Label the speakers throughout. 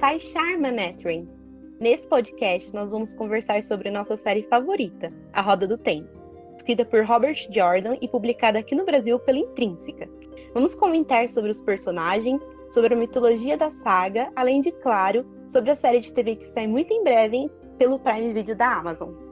Speaker 1: Kai Sharma Netrin. Nesse podcast, nós vamos conversar sobre nossa série favorita, A Roda do Tempo, escrita por Robert Jordan e publicada aqui no Brasil pela Intrínseca. Vamos comentar sobre os personagens, sobre a mitologia da saga, além de, claro, sobre a série de TV que sai muito em breve pelo Prime Video da Amazon.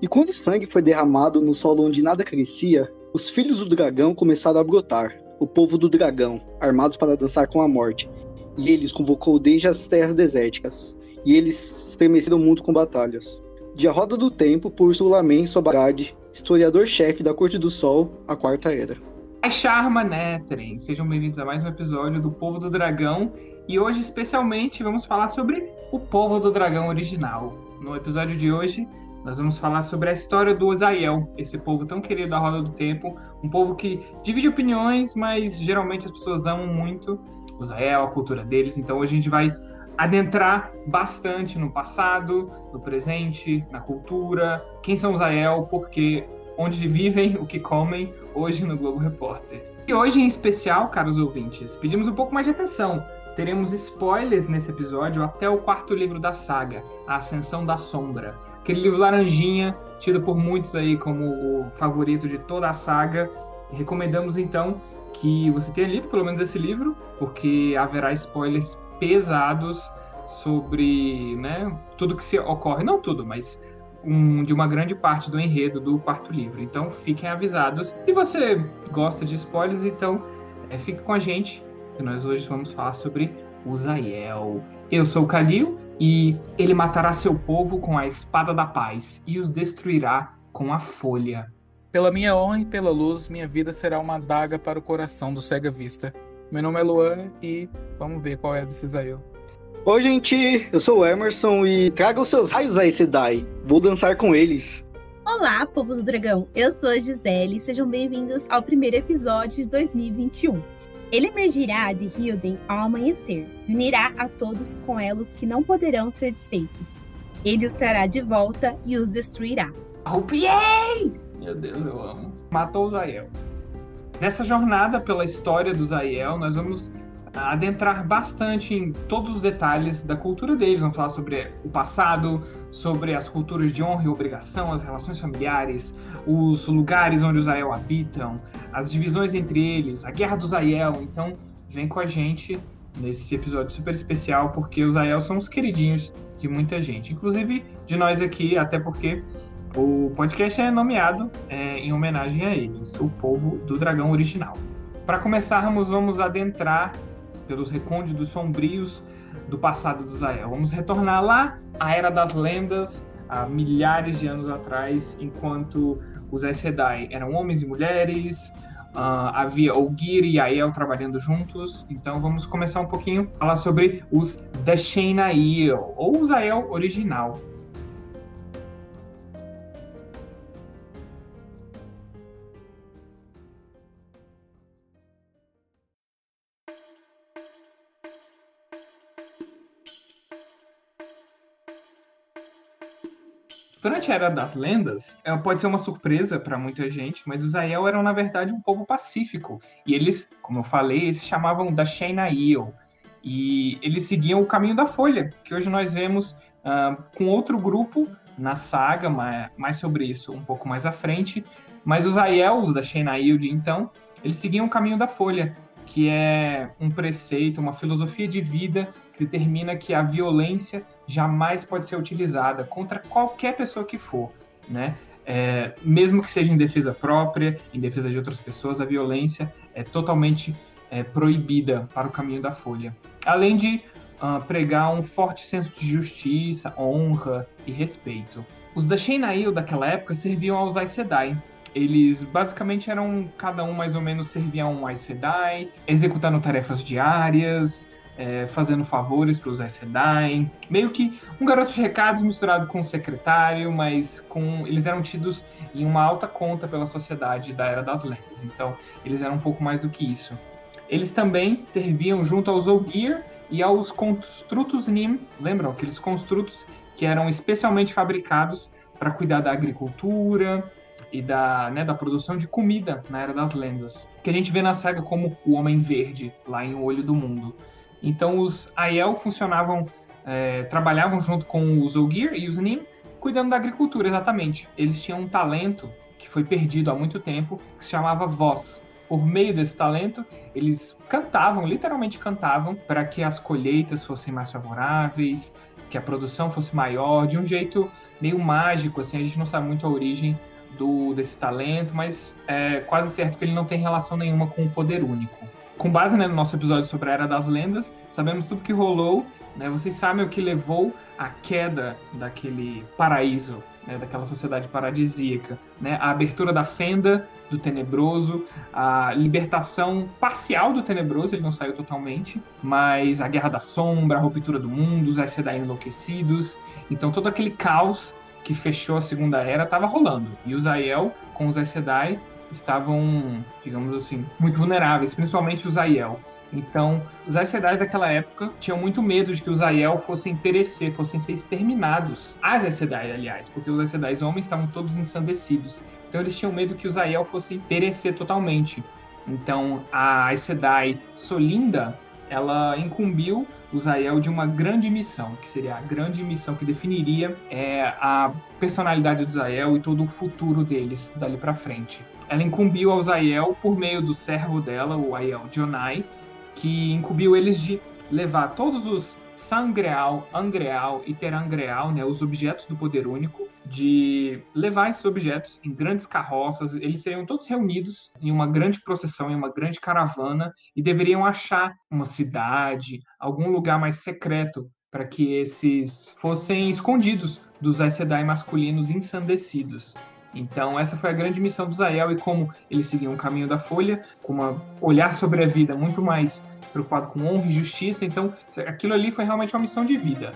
Speaker 2: E quando o sangue foi derramado no solo onde nada crescia, os filhos do dragão começaram a brotar, o povo do dragão, armados para dançar com a morte, e eles convocou desde as terras desérticas, e eles estremeceram o mundo com batalhas. De A Roda do Tempo, por Sulamen Sobarad, historiador-chefe da Corte do Sol, a Quarta Era.
Speaker 3: É Charma Netherem, sejam bem-vindos a mais um episódio do Povo do Dragão, e hoje especialmente vamos falar sobre o Povo do Dragão original. No episódio de hoje, nós vamos falar sobre a história do Ozael, esse povo tão querido da Roda do Tempo, um povo que divide opiniões, mas geralmente as pessoas amam muito Israel, a cultura deles. Então hoje a gente vai adentrar bastante no passado, no presente, na cultura, quem são Israel, porque onde vivem, o que comem, hoje no Globo Repórter. E hoje em especial, caros ouvintes, pedimos um pouco mais de atenção. Teremos spoilers nesse episódio até o quarto livro da saga, A Ascensão da Sombra. Aquele livro laranjinha, tido por muitos aí como o favorito de toda a saga. Recomendamos então que você tenha lido pelo menos esse livro, porque haverá spoilers pesados sobre né, tudo que se ocorre, não tudo, mas um, de uma grande parte do enredo do quarto livro. Então fiquem avisados. Se você gosta de spoilers, então é, fique com a gente, que nós hoje vamos falar sobre Uzael. Eu sou o Kalil e ele matará seu povo com a espada da paz e os destruirá com a folha.
Speaker 4: Pela minha honra e pela luz, minha vida será uma adaga para o coração do cega vista. Meu nome é Luan e vamos ver qual é desse Zael.
Speaker 2: Oi, gente, eu sou o Emerson e traga os seus raios aí, Sedai. Vou dançar com eles.
Speaker 5: Olá, povo do dragão. Eu sou a Gisele e sejam bem-vindos ao primeiro episódio de 2021. Ele emergirá de Hilden ao amanhecer e unirá a todos com elos que não poderão ser desfeitos. Ele os trará de volta e os destruirá.
Speaker 3: Arrupiei! Meu Deus, eu amo. Matou o Zael. Nessa jornada pela história do Zael, nós vamos adentrar bastante em todos os detalhes da cultura deles. Vamos falar sobre o passado, sobre as culturas de honra e obrigação, as relações familiares, os lugares onde os Zael habitam, as divisões entre eles, a guerra do Zael. Então, vem com a gente nesse episódio super especial, porque os Zael são os queridinhos de muita gente, inclusive de nós aqui, até porque o podcast é nomeado é, em homenagem a eles, o povo do dragão original. Para começarmos, vamos adentrar pelos recônditos sombrios do passado do Zael. Vamos retornar lá à Era das Lendas, há milhares de anos atrás, enquanto os Aes Sedai eram homens e mulheres, uh, havia Olgir e Aiel trabalhando juntos. Então vamos começar um pouquinho a falar sobre os Dashenail, ou os Ael original. Durante a Era das Lendas, é, pode ser uma surpresa para muita gente, mas os Aiel eram, na verdade, um povo pacífico. E eles, como eu falei, eles chamavam da Shenail. E eles seguiam o caminho da Folha, que hoje nós vemos uh, com outro grupo na saga, mais sobre isso um pouco mais à frente. Mas os Aiels da Shenail de então, eles seguiam o caminho da Folha, que é um preceito, uma filosofia de vida determina que a violência jamais pode ser utilizada contra qualquer pessoa que for, né? É, mesmo que seja em defesa própria, em defesa de outras pessoas, a violência é totalmente é, proibida para o caminho da folha. Além de uh, pregar um forte senso de justiça, honra e respeito. Os da Shenail daquela época serviam aos Aes Sedai. Eles basicamente eram, cada um mais ou menos servia a um Aes Sedai, executando tarefas diárias, é, fazendo favores para os Aes. Meio que um garoto de recados misturado com um secretário, mas com eles eram tidos em uma alta conta pela sociedade da Era das Lendas. Então, eles eram um pouco mais do que isso. Eles também serviam junto aos Ogier e aos construtos Nim, lembram? Aqueles construtos que eram especialmente fabricados para cuidar da agricultura e da, né, da produção de comida na Era das Lendas. Que a gente vê na saga como o Homem Verde, lá em O Olho do Mundo. Então os Aiel funcionavam, é, trabalhavam junto com os Ogier e os Nim, cuidando da agricultura, exatamente. Eles tinham um talento que foi perdido há muito tempo, que se chamava voz. Por meio desse talento, eles cantavam, literalmente cantavam, para que as colheitas fossem mais favoráveis, que a produção fosse maior, de um jeito meio mágico, assim, a gente não sabe muito a origem do, desse talento, mas é quase certo que ele não tem relação nenhuma com o poder único. Com base né, no nosso episódio sobre a Era das Lendas, sabemos tudo que rolou, né, vocês sabem o que levou à queda daquele paraíso, né, daquela sociedade paradisíaca, né, a abertura da fenda do tenebroso, a libertação parcial do tenebroso, ele não saiu totalmente, mas a guerra da sombra, a ruptura do mundo, os Aes Sedai enlouquecidos, então todo aquele caos que fechou a Segunda Era estava rolando. E os Aiel, com os Aes Sedai, estavam, digamos assim, muito vulneráveis, principalmente os Aiel. Então, os Aes daquela época tinham muito medo de que os Aiel fossem perecer, fossem ser exterminados. As Aes aliás, porque os Aes homens estavam todos ensandecidos. Então, eles tinham medo que os Aiel fossem perecer totalmente. Então, a Aes Solinda, ela incumbiu o Zael de uma grande missão, que seria a grande missão que definiria é, a personalidade do Zael e todo o futuro deles dali para frente. Ela incumbiu ao Zael por meio do servo dela, o Aiel Jonai, que incumbiu eles de levar todos os Sangreal, Angreal e Terangreal, né, os objetos do poder único, de levar esses objetos em grandes carroças. Eles seriam todos reunidos em uma grande procissão, em uma grande caravana, e deveriam achar uma cidade, algum lugar mais secreto para que esses fossem escondidos dos Aes Sedai masculinos ensandecidos. Então, essa foi a grande missão do Zael e como eles seguiam o caminho da Folha, com um olhar sobre a vida muito mais preocupado com honra e justiça. Então, aquilo ali foi realmente uma missão de vida.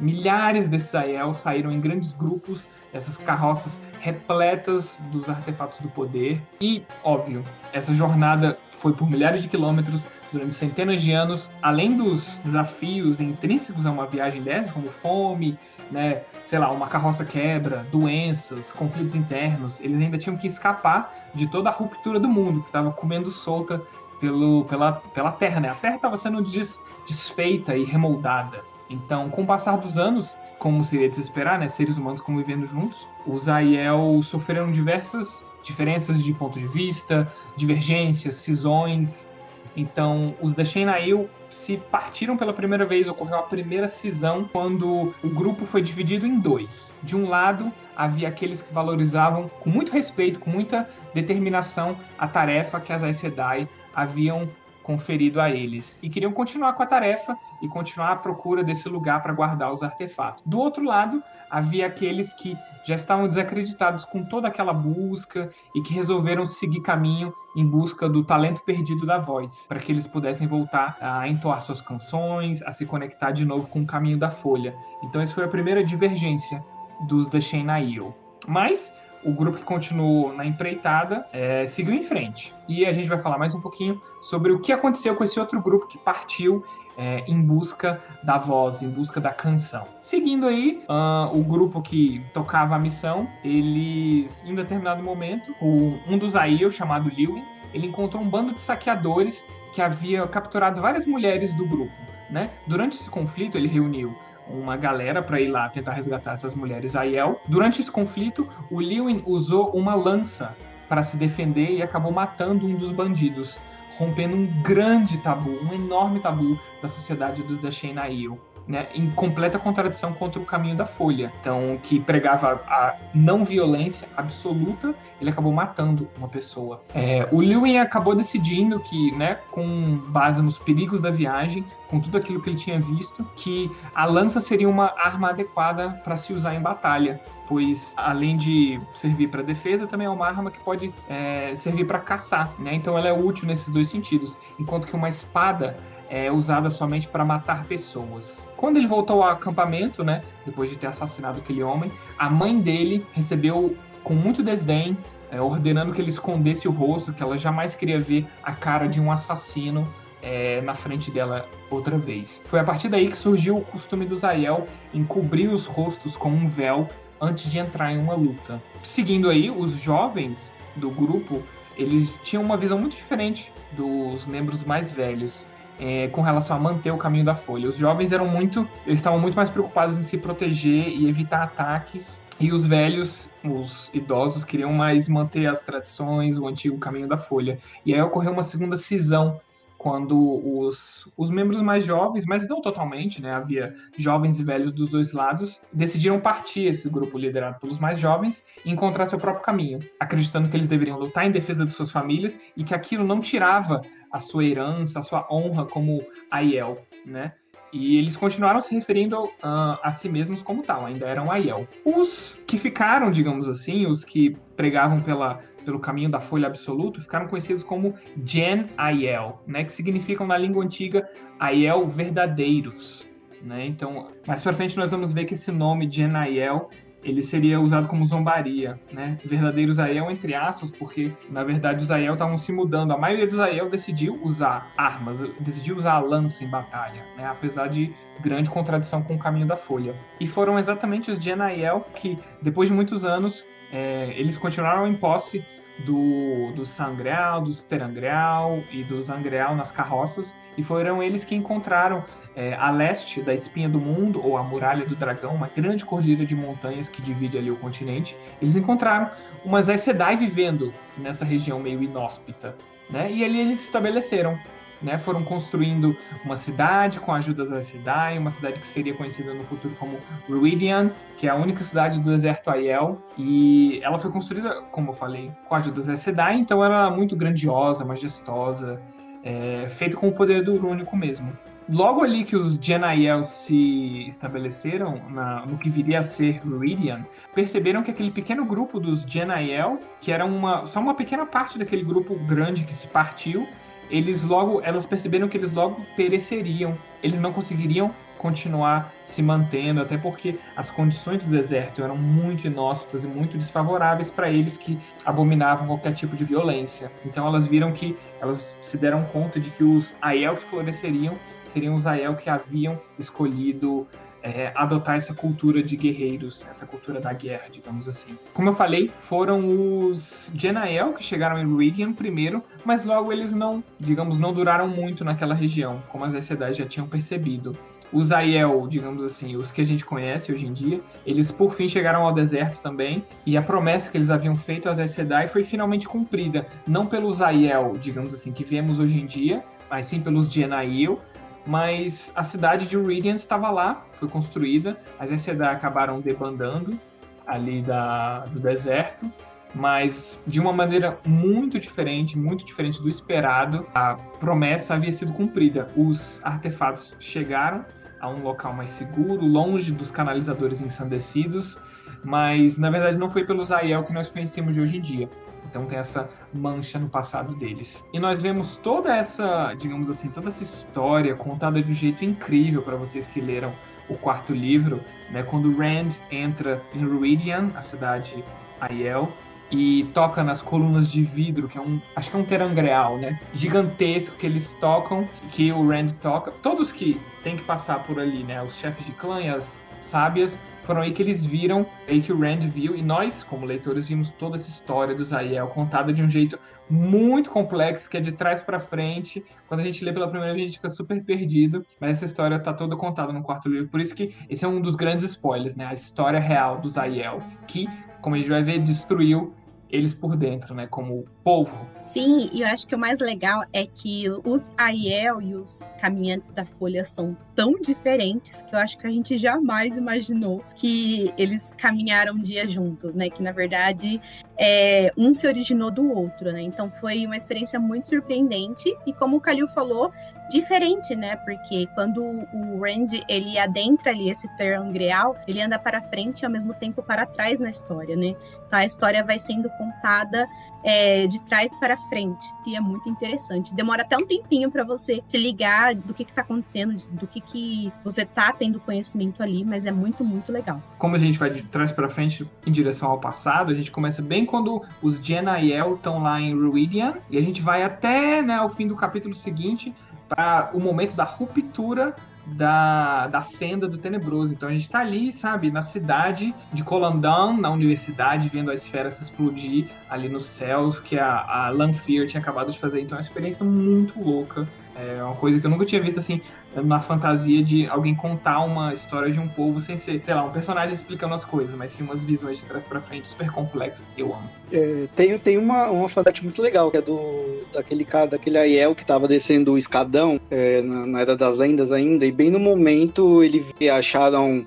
Speaker 3: Milhares desses Aiel saíram em grandes grupos, essas carroças repletas dos artefatos do poder. E, óbvio, essa jornada foi por milhares de quilômetros durante centenas de anos, além dos desafios intrínsecos a uma viagem dessa, como fome, né, sei lá, uma carroça quebra, doenças, conflitos internos, eles ainda tinham que escapar de toda a ruptura do mundo que estava comendo solta pelo, pela, pela Terra, né? A Terra estava sendo des, desfeita e remoldada. Então, com o passar dos anos, como seria de se esperar, né, seres humanos convivendo juntos, os Aiel sofreram diversas diferenças de ponto de vista, divergências, cisões. Então, os da Shenail se partiram pela primeira vez, ocorreu a primeira cisão quando o grupo foi dividido em dois. De um lado, havia aqueles que valorizavam com muito respeito, com muita determinação, a tarefa que as Aes Sedai haviam conferido a eles e queriam continuar com a tarefa e continuar à procura desse lugar para guardar os artefatos. Do outro lado, havia aqueles que já estavam desacreditados com toda aquela busca e que resolveram seguir caminho em busca do talento perdido da voz, para que eles pudessem voltar a entoar suas canções, a se conectar de novo com o caminho da folha. Então, essa foi a primeira divergência dos The Shenail. Mas o grupo que continuou na empreitada é, seguiu em frente. E a gente vai falar mais um pouquinho sobre o que aconteceu com esse outro grupo que partiu é, em busca da voz, em busca da canção. Seguindo aí, uh, o grupo que tocava a missão, eles, em determinado momento, o, um dos Aiel, chamado Lewin, ele encontrou um bando de saqueadores que havia capturado várias mulheres do grupo. Né? Durante esse conflito, ele reuniu uma galera para ir lá tentar resgatar essas mulheres Aiel. Durante esse conflito, o Lewin usou uma lança para se defender e acabou matando um dos bandidos, rompendo um grande tabu, um enorme tabu da sociedade dos Dashen Aiel. Né, em completa contradição contra o caminho da Folha. Então, que pregava a não violência absoluta, ele acabou matando uma pessoa. É, o Lewin acabou decidindo que, né, com base nos perigos da viagem, com tudo aquilo que ele tinha visto, que a lança seria uma arma adequada para se usar em batalha pois além de servir para defesa, também é uma arma que pode é, servir para caçar, né? Então ela é útil nesses dois sentidos, enquanto que uma espada é usada somente para matar pessoas. Quando ele voltou ao acampamento, né, depois de ter assassinado aquele homem, a mãe dele recebeu com muito desdém, é, ordenando que ele escondesse o rosto, que ela jamais queria ver a cara de um assassino é, na frente dela outra vez. Foi a partir daí que surgiu o costume do Zael em cobrir os rostos com um véu antes de entrar em uma luta. Seguindo aí, os jovens do grupo, eles tinham uma visão muito diferente dos membros mais velhos. É, com relação a manter o caminho da folha. Os jovens eram muito, eles estavam muito mais preocupados em se proteger e evitar ataques, e os velhos, os idosos, queriam mais manter as tradições, o antigo caminho da folha. E aí ocorreu uma segunda cisão quando os, os membros mais jovens, mas não totalmente, né, havia jovens e velhos dos dois lados, decidiram partir esse grupo liderado pelos mais jovens e encontrar seu próprio caminho, acreditando que eles deveriam lutar em defesa de suas famílias e que aquilo não tirava a sua herança, a sua honra como Aiel, né? E eles continuaram se referindo uh, a si mesmos como tal, ainda eram Aiel. Os que ficaram, digamos assim, os que pregavam pela pelo caminho da folha absoluto, ficaram conhecidos como Gen Aiel, né, que significam na língua antiga Aiel verdadeiros. Né? Então, mais para frente nós vamos ver que esse nome Gen Aiel ele seria usado como zombaria, né? Verdadeiros Aiel, entre aspas, porque na verdade os Aiel estavam se mudando. A maioria dos Aiel decidiu usar armas, decidiu usar a lança em batalha, né? apesar de grande contradição com o caminho da folha. E foram exatamente os Aiel que, depois de muitos anos, é, eles continuaram em posse do, do Sangreal, do Terangreal e do Zangreal nas carroças, e foram eles que encontraram é, a leste da Espinha do Mundo, ou a Muralha do Dragão, uma grande cordilheira de montanhas que divide ali o continente. Eles encontraram umas Aes Sedai vivendo nessa região meio inóspita, né? e ali eles se estabeleceram né, foram construindo uma cidade com a ajuda das Sedai, uma cidade que seria conhecida no futuro como Ruidian, que é a única cidade do deserto Aiel, e ela foi construída, como eu falei, com a ajuda das Sedai, então era muito grandiosa, majestosa, é, feita com o poder do único mesmo. Logo ali que os Genaiel se estabeleceram na, no que viria a ser Ruidian, perceberam que aquele pequeno grupo dos Genaiel, que era uma, só uma pequena parte daquele grupo grande que se partiu, eles logo, elas perceberam que eles logo pereceriam, eles não conseguiriam continuar se mantendo, até porque as condições do deserto eram muito inóspitas e muito desfavoráveis para eles que abominavam qualquer tipo de violência. Então elas viram que elas se deram conta de que os Aiel que floresceriam seriam os Aiel que haviam escolhido é, adotar essa cultura de guerreiros, essa cultura da guerra, digamos assim. Como eu falei, foram os Genael que chegaram em Ruidian primeiro, mas logo eles não, digamos, não duraram muito naquela região, como as cidades já tinham percebido. Os Aiel, digamos assim, os que a gente conhece hoje em dia, eles por fim chegaram ao deserto também, e a promessa que eles haviam feito às Aes Sedai foi finalmente cumprida, não pelos Aiel, digamos assim, que vemos hoje em dia, mas sim pelos Genail, mas a cidade de Radiant estava lá, foi construída, as Aes acabaram debandando ali da, do deserto, mas de uma maneira muito diferente, muito diferente do esperado, a promessa havia sido cumprida. Os artefatos chegaram a um local mais seguro, longe dos canalizadores ensandecidos, mas na verdade não foi pelos Aiel que nós conhecemos de hoje em dia. Então tem essa mancha no passado deles. E nós vemos toda essa, digamos assim, toda essa história contada de um jeito incrível para vocês que leram o quarto livro, né? Quando Rand entra em Ruidian, a cidade Aiel, e toca nas colunas de vidro, que é um, acho que é um terangreal, né? Gigantesco que eles tocam, que o Rand toca. Todos que tem que passar por ali, né? Os chefes de clã e as sábias foram aí que eles viram, aí que o Rand viu, e nós, como leitores, vimos toda essa história do Zael contada de um jeito muito complexo, que é de trás para frente. Quando a gente lê pela primeira vez, a gente fica super perdido, mas essa história tá toda contada no quarto livro. Por isso que esse é um dos grandes spoilers, né? A história real do Zael, que, como a gente vai ver, destruiu eles por dentro, né, como povo.
Speaker 5: Sim, e eu acho que o mais legal é que os Aiel e os caminhantes da Folha são tão diferentes que eu acho que a gente jamais imaginou que eles caminharam um dia juntos, né? Que na verdade é, um se originou do outro, né? Então foi uma experiência muito surpreendente e como o Kalil falou, diferente, né? Porque quando o Randy ele adentra ali esse Terangreal, ele anda para frente e ao mesmo tempo para trás na história, né? Então a história vai sendo contada é, de trás para frente e é muito interessante. Demora até um tempinho para você se ligar do que está acontecendo, do que, que você tá tendo conhecimento ali, mas é muito muito legal.
Speaker 3: Como a gente vai de trás para frente em direção ao passado, a gente começa bem quando os Jenael estão lá em Ruidian e a gente vai até né, o fim do capítulo seguinte para o momento da ruptura da, da fenda do tenebroso. Então a gente tá ali, sabe, na cidade de Colandão, na universidade, vendo a esfera se explodir ali nos céus, que a, a Lanfear tinha acabado de fazer. Então é uma experiência muito louca. É uma coisa que eu nunca tinha visto assim na fantasia de alguém contar uma história de um povo sem ser, sei lá, um personagem explicando as coisas, mas sim umas visões de trás para frente super complexas. Eu amo.
Speaker 2: É, tem tem uma, uma fantasia muito legal, que é do daquele cara, daquele Aiel que tava descendo o escadão é, na, na, Era das Lendas ainda, e bem no momento ele vê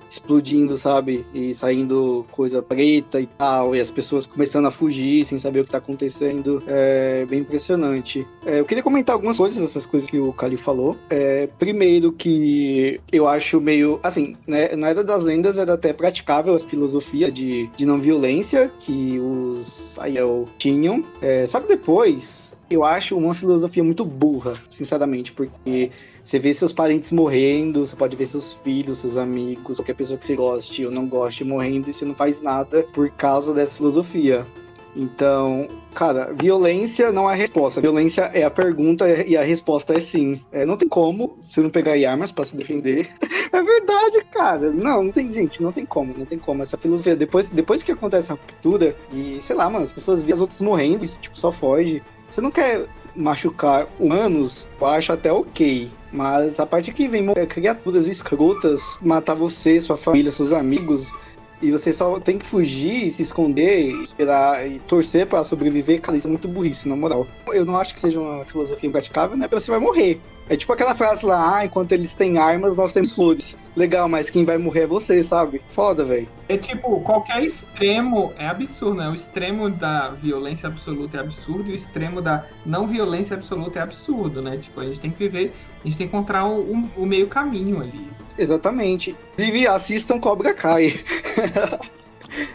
Speaker 2: explodindo, sabe? E saindo coisa preta e tal, e as pessoas começando a fugir sem saber o que tá acontecendo. É bem impressionante. É, eu queria comentar algumas coisas dessas coisas que o Kali falou. É, primeiro, primeiro que eu acho meio. Assim, né, na Era das Lendas era até praticável a filosofia de, de não violência que os Aiel tinham. É, só que depois eu acho uma filosofia muito burra, sinceramente, porque você vê seus parentes morrendo, você pode ver seus filhos, seus amigos, qualquer pessoa que você goste ou não goste morrendo e você não faz nada por causa dessa filosofia. Então, cara, violência não é a resposta. Violência é a pergunta e a resposta é sim. É, não tem como você não pegar armas para se defender. é verdade, cara. Não, não tem, gente, não tem como, não tem como. Essa filosofia, depois, depois que acontece a ruptura, e sei lá, mano, as pessoas veem as outras morrendo, isso, tipo, só foge. Você não quer machucar humanos, eu acho até ok. Mas a parte que vem criaturas escrotas matar você, sua família, seus amigos, e você só tem que fugir, se esconder, esperar e torcer para sobreviver, cara, isso é muito burrice, na moral. Eu não acho que seja uma filosofia impraticável, né? Porque você vai morrer. É tipo aquela frase lá, ah, enquanto eles têm armas, nós temos flores. Legal, mas quem vai morrer é você, sabe? Foda, velho.
Speaker 3: É tipo, qualquer extremo é absurdo, né? O extremo da violência absoluta é absurdo e o extremo da não violência absoluta é absurdo, né? Tipo, a gente tem que viver, a gente tem que encontrar o, meio caminho ali.
Speaker 2: Exatamente. Inclusive, assistam Cobra Kai.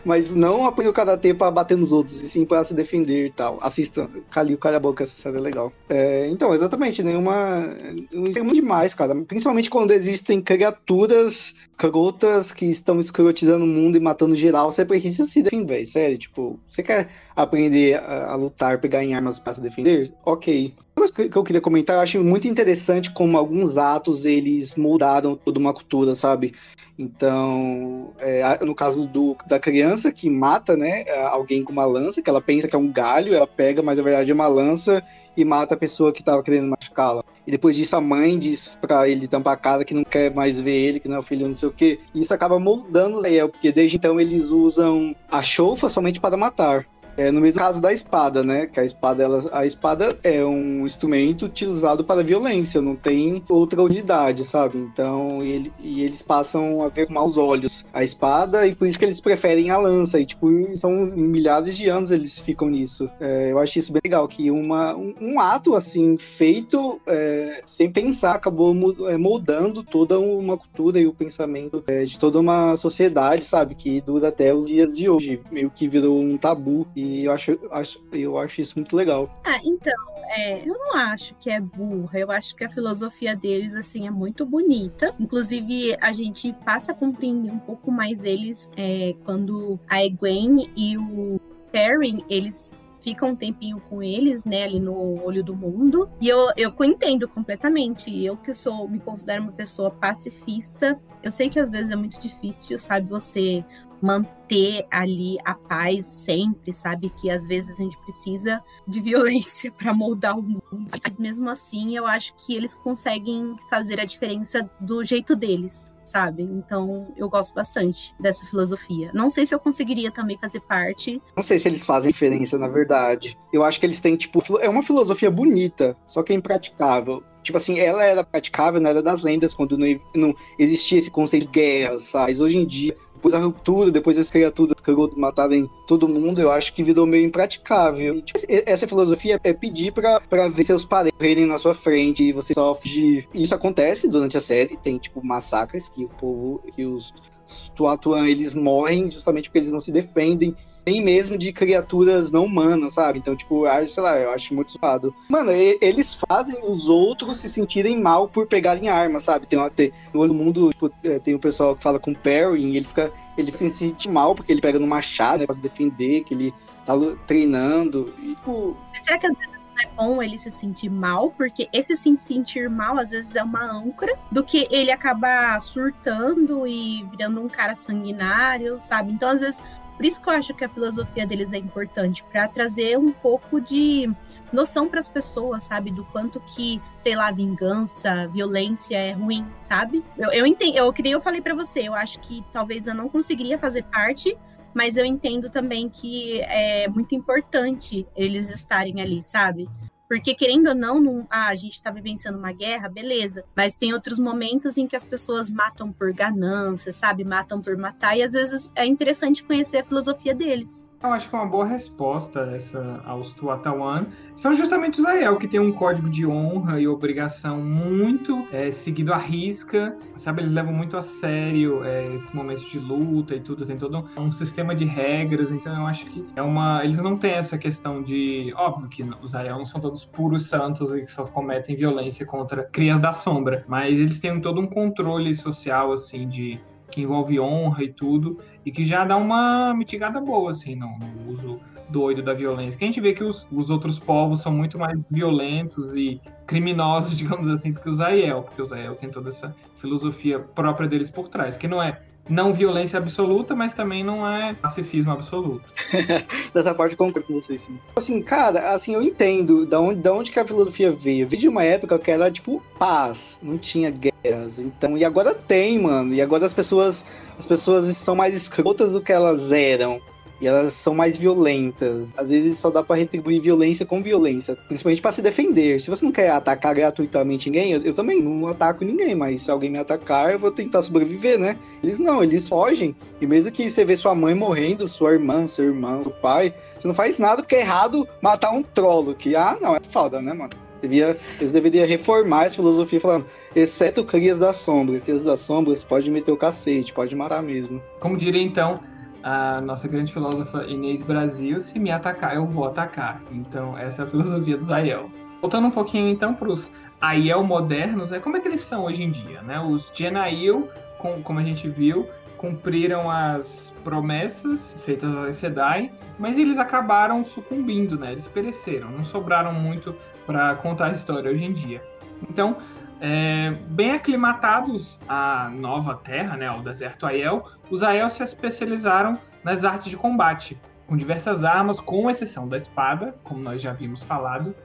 Speaker 2: Mas não apanha o karatê pra bater nos outros, e sim pra se defender e tal. Assista, Calha a Boca, essa série é legal. É, então, exatamente, nenhuma. Um extremo demais, cara. Principalmente quando existem criaturas escrotas que estão escrotizando o mundo e matando geral, você precisa se defender. Sério, tipo, você quer aprender a, a lutar, pegar em armas para se defender? Ok. Uma coisa que eu queria comentar, eu acho muito interessante como alguns atos eles moldaram toda uma cultura, sabe? Então, é, no caso do, da criança que mata, né, alguém com uma lança, que ela pensa que é um galho, ela pega, mas na verdade é uma lança e mata a pessoa que estava querendo machucá-la. E depois disso a mãe diz para ele tampar a cara que não quer mais ver ele, que não é o filho, não sei o quê. E isso acaba moldando Israel, porque desde então eles usam a choufa somente para matar. É, no mesmo caso da espada, né? Que a espada, ela, a espada é um instrumento utilizado para violência, não tem outra unidade, sabe? Então, ele, e eles passam a ver com maus olhos a espada e por isso que eles preferem a lança. E, tipo, são milhares de anos eles ficam nisso. É, eu acho isso bem legal, que uma, um, um ato, assim, feito é, sem pensar, acabou é, moldando toda uma cultura e o pensamento é, de toda uma sociedade, sabe? Que dura até os dias de hoje. Meio que virou um tabu. E eu acho, acho, eu acho isso muito legal.
Speaker 5: Ah, então, é, eu não acho que é burra, eu acho que a filosofia deles, assim, é muito bonita. Inclusive, a gente passa a compreender um pouco mais eles é, quando a Egwene e o Perrin, eles ficam um tempinho com eles, né, ali no olho do mundo. E eu, eu entendo completamente. Eu que sou, me considero uma pessoa pacifista, eu sei que às vezes é muito difícil, sabe, você manter ali a paz sempre, sabe? Que às vezes a gente precisa de violência para moldar o mundo. Mas mesmo assim, eu acho que eles conseguem fazer a diferença do jeito deles, sabe? Então, eu gosto bastante dessa filosofia. Não sei se eu conseguiria também fazer parte.
Speaker 2: Não sei se eles fazem diferença, na verdade. Eu acho que eles têm, tipo, é uma filosofia bonita, só que é impraticável. Tipo assim, ela era praticável, não era das lendas, quando não, não existia esse conceito de guerra, sabe? Hoje em dia, depois da ruptura, depois das criaturas que matarem todo mundo, eu acho que virou meio impraticável. E, tipo, essa filosofia é pedir pra, pra ver seus parentes morrerem na sua frente e você sofre de... Isso acontece durante a série, tem, tipo, massacres que o povo, que os Tuatuan, eles morrem justamente porque eles não se defendem nem mesmo de criaturas não humanas, sabe? Então, tipo, sei lá, eu acho muito zoado. Mano, eles fazem os outros se sentirem mal por pegarem armas, sabe? Tem, tem no mundo, tipo, é, tem o pessoal que fala com o Perry e ele fica. Ele se sente mal porque ele pega no machado, né, pra se defender, que ele tá treinando. E, tipo.
Speaker 5: Será que é bom ele se sentir mal? Porque esse se sentir mal, às vezes, é uma âncora do que ele acabar surtando e virando um cara sanguinário, sabe? Então, às vezes, por isso que eu acho que a filosofia deles é importante, para trazer um pouco de noção para as pessoas, sabe? Do quanto que, sei lá, vingança, violência é ruim, sabe? Eu, eu entendo, eu, que nem eu falei para você, eu acho que talvez eu não conseguiria fazer parte, mas eu entendo também que é muito importante eles estarem ali, sabe? Porque, querendo ou não, não ah, a gente está vivenciando uma guerra, beleza. Mas tem outros momentos em que as pessoas matam por ganância, sabe? Matam por matar. E às vezes é interessante conhecer a filosofia deles.
Speaker 3: Eu acho que é uma boa resposta essa aos Tuatawan são justamente os Ael, que tem um código de honra e obrigação muito é, seguido à risca, sabe? Eles levam muito a sério é, esse momento de luta e tudo, tem todo um sistema de regras, então eu acho que é uma. Eles não têm essa questão de. Óbvio que os Ael não são todos puros santos e que só cometem violência contra crias da sombra, mas eles têm todo um controle social, assim, de que envolve honra e tudo, e que já dá uma mitigada boa, assim, no, no uso doido da violência. Que a gente vê que os, os outros povos são muito mais violentos e criminosos, digamos assim, do que os Aiel, porque os Aiel têm toda essa filosofia própria deles por trás, que não é não violência absoluta, mas também não é pacifismo absoluto.
Speaker 2: Dessa parte eu concordo com vocês, sim. Assim, cara, assim, eu entendo da onde, da onde que a filosofia veio. Vi de uma época que era, tipo, paz, não tinha guerras. Então, e agora tem, mano. E agora as pessoas, as pessoas são mais escrotas do que elas eram. E elas são mais violentas. Às vezes só dá para retribuir violência com violência, principalmente para se defender. Se você não quer atacar gratuitamente ninguém, eu, eu, também não ataco ninguém, mas se alguém me atacar, eu vou tentar sobreviver, né? Eles não, eles fogem. E mesmo que você vê sua mãe morrendo, sua irmã, seu irmão, seu pai, você não faz nada porque é errado matar um trolo, que ah, não, é foda, né, mano? Devia, eles deveriam reformar essa filosofia falando, exceto crias da sombra. Crias das sombras pode meter o cacete, pode matar mesmo.
Speaker 3: Como diria então a nossa grande filósofa Inês Brasil, se me atacar, eu vou atacar. Então, essa é a filosofia dos Aiel. Voltando um pouquinho então para os Aiel modernos, é como é que eles são hoje em dia, né? Os Genail, com, como a gente viu, cumpriram as promessas feitas aos Sedai, mas eles acabaram sucumbindo, né? Eles pereceram, não sobraram muito para contar a história hoje em dia. Então, é, bem aclimatados à nova terra, né, ao deserto Aiel, os Aiel se especializaram nas artes de combate, com diversas armas, com exceção da espada, como nós já havíamos falado,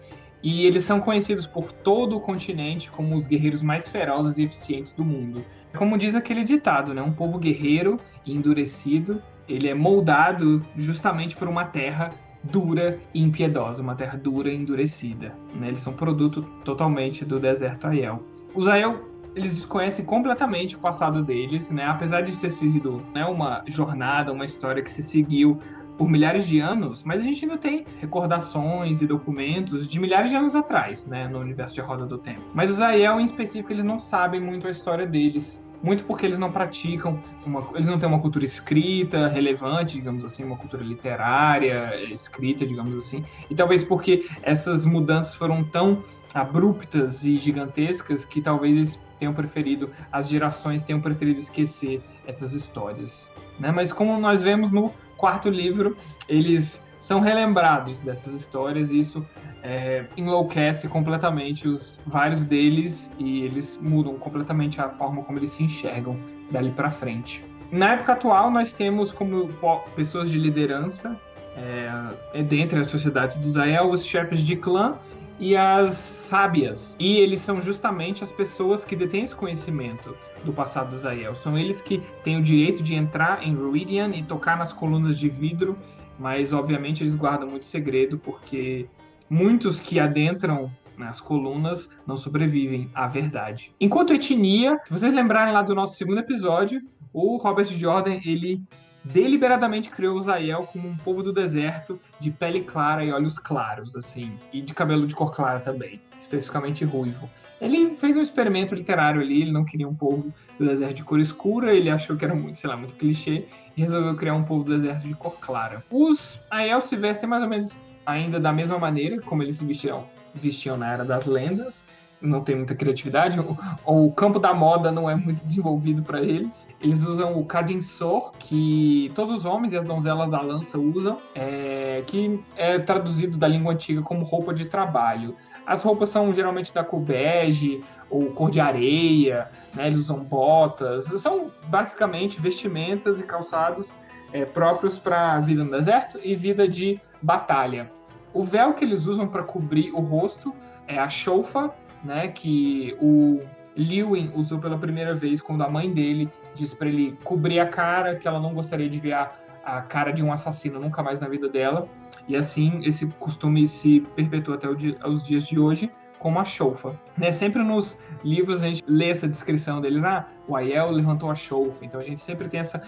Speaker 3: e eles são conhecidos por todo o continente como os guerreiros mais ferozes e eficientes do mundo. Como diz aquele ditado, né, um povo guerreiro e endurecido, ele é moldado justamente por uma terra dura e impiedosa, uma terra dura e endurecida. Né? Eles são produto totalmente do deserto Aiel. Os Aiel eles desconhecem completamente o passado deles, né? Apesar de ter sido né, uma jornada, uma história que se seguiu por milhares de anos, mas a gente ainda tem recordações e documentos de milhares de anos atrás, né, no universo de Roda do Tempo. Mas os Aiel, em específico, eles não sabem muito a história deles muito porque eles não praticam, uma, eles não têm uma cultura escrita relevante, digamos assim, uma cultura literária escrita, digamos assim, e talvez porque essas mudanças foram tão abruptas e gigantescas que talvez eles tenham preferido, as gerações tenham preferido esquecer essas histórias. Né? Mas como nós vemos no quarto livro, eles são relembrados dessas histórias e isso é, enlouquece completamente os vários deles e eles mudam completamente a forma como eles se enxergam dali para frente. Na época atual, nós temos como pessoas de liderança é, dentre as sociedades dos Ael os chefes de clã e as sábias. E eles são justamente as pessoas que detêm esse conhecimento do passado dos Ael. São eles que têm o direito de entrar em Ruidian e tocar nas colunas de vidro, mas obviamente eles guardam muito segredo porque muitos que adentram As colunas não sobrevivem à verdade. Enquanto etnia, se vocês lembrarem lá do nosso segundo episódio, o Robert Jordan, ele deliberadamente criou o Zael como um povo do deserto de pele clara e olhos claros, assim, e de cabelo de cor clara também, especificamente ruivo. Ele fez um experimento literário ali, ele não queria um povo do deserto de cor escura, ele achou que era muito, sei lá, muito clichê, e resolveu criar um povo do deserto de cor clara. Os Aiel se vestem mais ou menos ainda da mesma maneira como eles se vestiam, vestiam na Era das Lendas, não tem muita criatividade, o, o campo da moda não é muito desenvolvido para eles. Eles usam o Kadinsor, que todos os homens e as donzelas da lança usam, é, que é traduzido da língua antiga como roupa de trabalho. As roupas são geralmente da cor bege ou cor de areia, né? eles usam botas, são basicamente vestimentas e calçados é, próprios para vida no deserto e vida de batalha. O véu que eles usam para cobrir o rosto é a choufa, né, que o Lewin usou pela primeira vez quando a mãe dele disse para ele cobrir a cara, que ela não gostaria de ver a, a, cara de um assassino nunca mais na vida dela. E assim esse costume se perpetua até os dias de hoje como a choufa. Né? Sempre nos livros a gente lê essa descrição deles, ah, o Aiel levantou a choufa. Então a gente sempre tem essa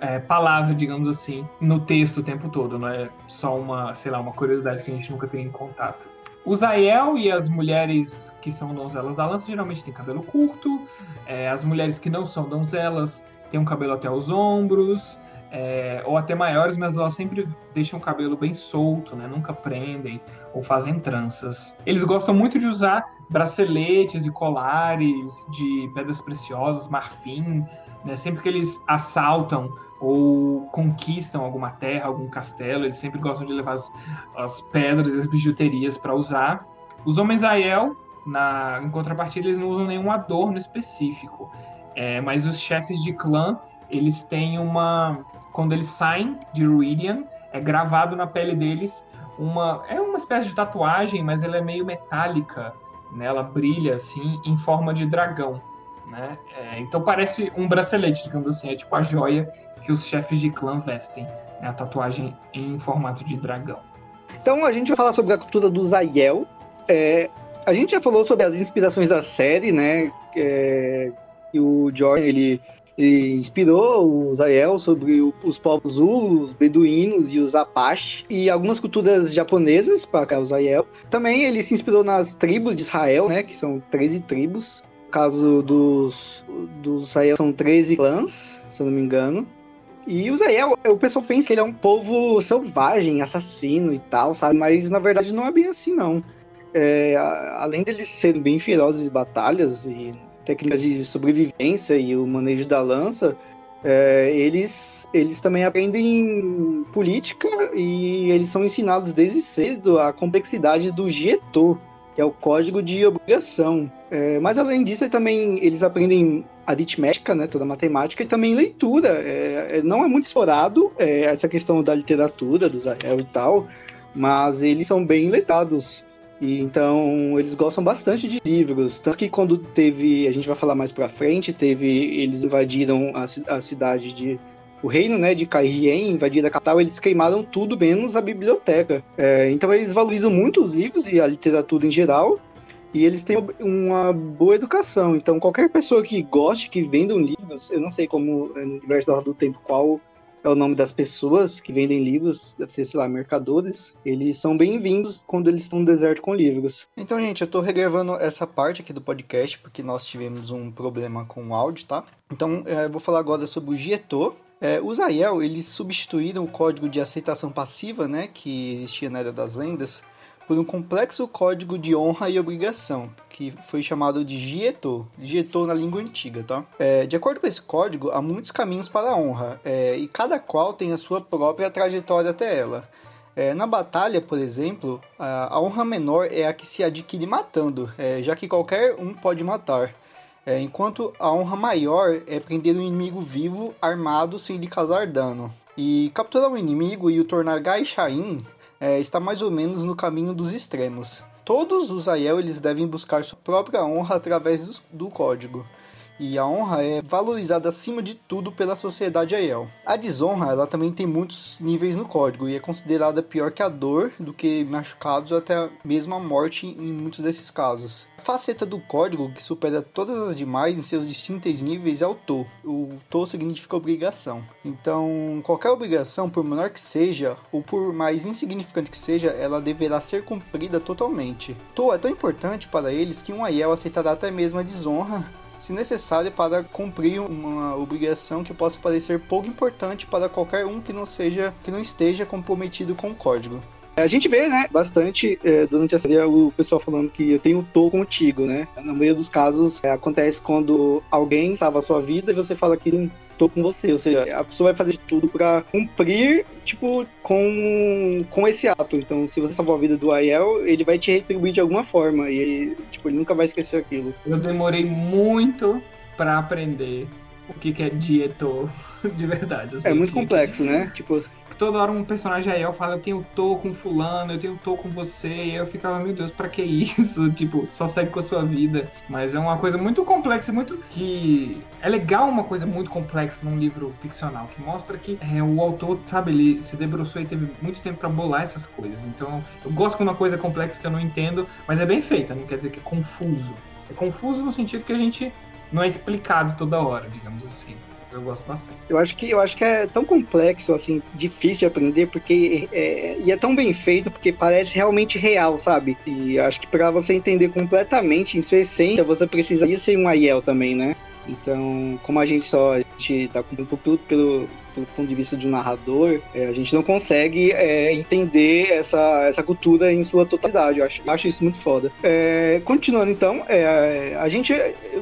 Speaker 3: é, palavra, digamos assim, no texto o tempo todo, não é só uma, sei lá, uma curiosidade que a gente nunca tem em contato. Os Aiel e as mulheres que são donzelas da lança geralmente têm cabelo curto. É, as mulheres que não são donzelas têm um cabelo até os ombros, é, ou até maiores, mas elas sempre deixam o cabelo bem solto, né? Nunca prendem ou fazem tranças. Eles gostam muito de usar braceletes e colares de pedras preciosas, marfim, né? Sempre que eles assaltam ou conquistam alguma terra, algum castelo, eles sempre gostam de levar as, as pedras e as bijuterias para usar. Os homens Aiel, na, em contrapartida, eles não usam nenhum adorno específico. É, mas os chefes de clã, eles têm uma. Quando eles saem de Ruidian, é gravado na pele deles uma. É uma espécie de tatuagem, mas ela é meio metálica. Né? Ela brilha assim, em forma de dragão. Né? É, então parece um bracelete, digamos assim, é tipo a joia que os chefes de clã vestem, né? a tatuagem em formato de dragão.
Speaker 2: Então a gente vai falar sobre a cultura do Zayel. É, a gente já falou sobre as inspirações da série, né? É, que o Jordan ele, ele, inspirou o Zayel sobre o, os povos Zulu, os beduínos e os Apache e algumas culturas japonesas para o Zayel. Também ele se inspirou nas tribos de Israel, né? Que são 13 tribos caso dos, dos Zael são 13 clãs, se eu não me engano. E o Zael, o pessoal pensa que ele é um povo selvagem, assassino e tal, sabe? Mas na verdade não é bem assim, não. É, além deles serem bem ferozes em batalhas e técnicas de sobrevivência e o manejo da lança, é, eles, eles também aprendem política e eles são ensinados desde cedo a complexidade do Gieto, que é o código de obrigação. É, mas além disso, também eles aprendem aritmética, né, toda matemática, e também leitura. É, é, não é muito explorado é, essa questão da literatura, do Zael e tal, mas eles são bem letrados. E então eles gostam bastante de livros. Tanto que quando teve, a gente vai falar mais pra frente, teve. Eles invadiram a, a cidade de o reino né, de Kairien, invadindo a capital, eles queimaram tudo menos a biblioteca. É, então eles valorizam muito os livros e a literatura em geral, e eles têm uma boa educação. Então qualquer pessoa que goste, que vendam livros, eu não sei como é, no universo do tempo qual é o nome das pessoas que vendem livros, deve ser, sei lá, mercadores. Eles são bem-vindos quando eles estão no deserto com livros. Então, gente, eu tô regravando essa parte aqui do podcast porque nós tivemos um problema com o áudio, tá? Então, é, eu vou falar agora sobre o Gieto, é, os Aiel, eles substituíram o código de aceitação passiva, né, que existia na Era das Lendas, por um complexo código de honra e obrigação, que foi chamado de Gieto, Gieto na língua antiga, tá? É, de acordo com esse código, há muitos caminhos para a honra, é, e cada qual tem a sua própria trajetória até ela. É, na batalha, por exemplo, a, a, honra menor é a que se adquire matando, é, já que qualquer um pode matar. É, enquanto a honra maior é prender um inimigo vivo, armado, sem lhe causar dano. E capturar um inimigo e o tornar Gaishain é, está mais ou menos no caminho dos extremos. Todos os Aiel eles devem buscar sua própria honra através do, do código. E a honra é valorizada acima de tudo pela sociedade Aiel. A desonra, ela também tem muitos níveis no código e é considerada pior que a dor, do que machucados até mesmo a morte em muitos desses casos. A faceta do código que supera todas as demais em seus distintos níveis é o TO. O TO significa obrigação. Então, qualquer obrigação, por menor que seja, ou por mais insignificante que seja, ela deverá ser cumprida totalmente. TO é tão importante para eles que um Aiel aceitará até mesmo a desonra se necessário para cumprir uma obrigação que possa parecer pouco importante para qualquer um que não seja que não esteja comprometido com o código. A gente vê, né, bastante é, durante a série o pessoal falando que eu tenho tô contigo, né? Na maioria dos casos é, acontece quando alguém salva a sua vida e você fala que não tô com você, ou seja, a pessoa vai fazer tudo para cumprir, tipo, com, com esse ato. Então, se você salvou a vida do Aiel, ele vai te retribuir de alguma forma e, tipo, ele nunca vai esquecer aquilo.
Speaker 3: Eu demorei muito para aprender o que, que é dietor de verdade.
Speaker 2: é muito complexo, né? Tipo,
Speaker 3: toda hora um personagem aí eu falo, eu tenho tô com fulano, eu tenho tô com você, e eu ficava, meu Deus, pra que isso? tipo, só segue com a sua vida. Mas é uma coisa muito complexa, muito que. É legal uma coisa muito complexa num livro ficcional, que mostra que é, o autor, sabe, ele se debruçou e teve muito tempo para bolar essas coisas. Então, eu gosto quando uma coisa é complexa que eu não entendo, mas é bem feita, não quer dizer que é confuso. É confuso no sentido que a gente não é explicado toda hora, digamos assim. Eu gosto bastante.
Speaker 2: Eu acho que, eu acho que é tão complexo, assim, difícil de aprender, porque é, e é tão bem feito, porque parece realmente real, sabe? E acho que para você entender completamente em sua essência, você precisaria ser um Aiel também, né? Então, como a gente só a gente tá com pelo, pelo, pelo ponto de vista de um narrador, é, a gente não consegue é, entender essa, essa cultura em sua totalidade. Eu acho, eu acho isso muito foda. É, continuando então, é, a gente.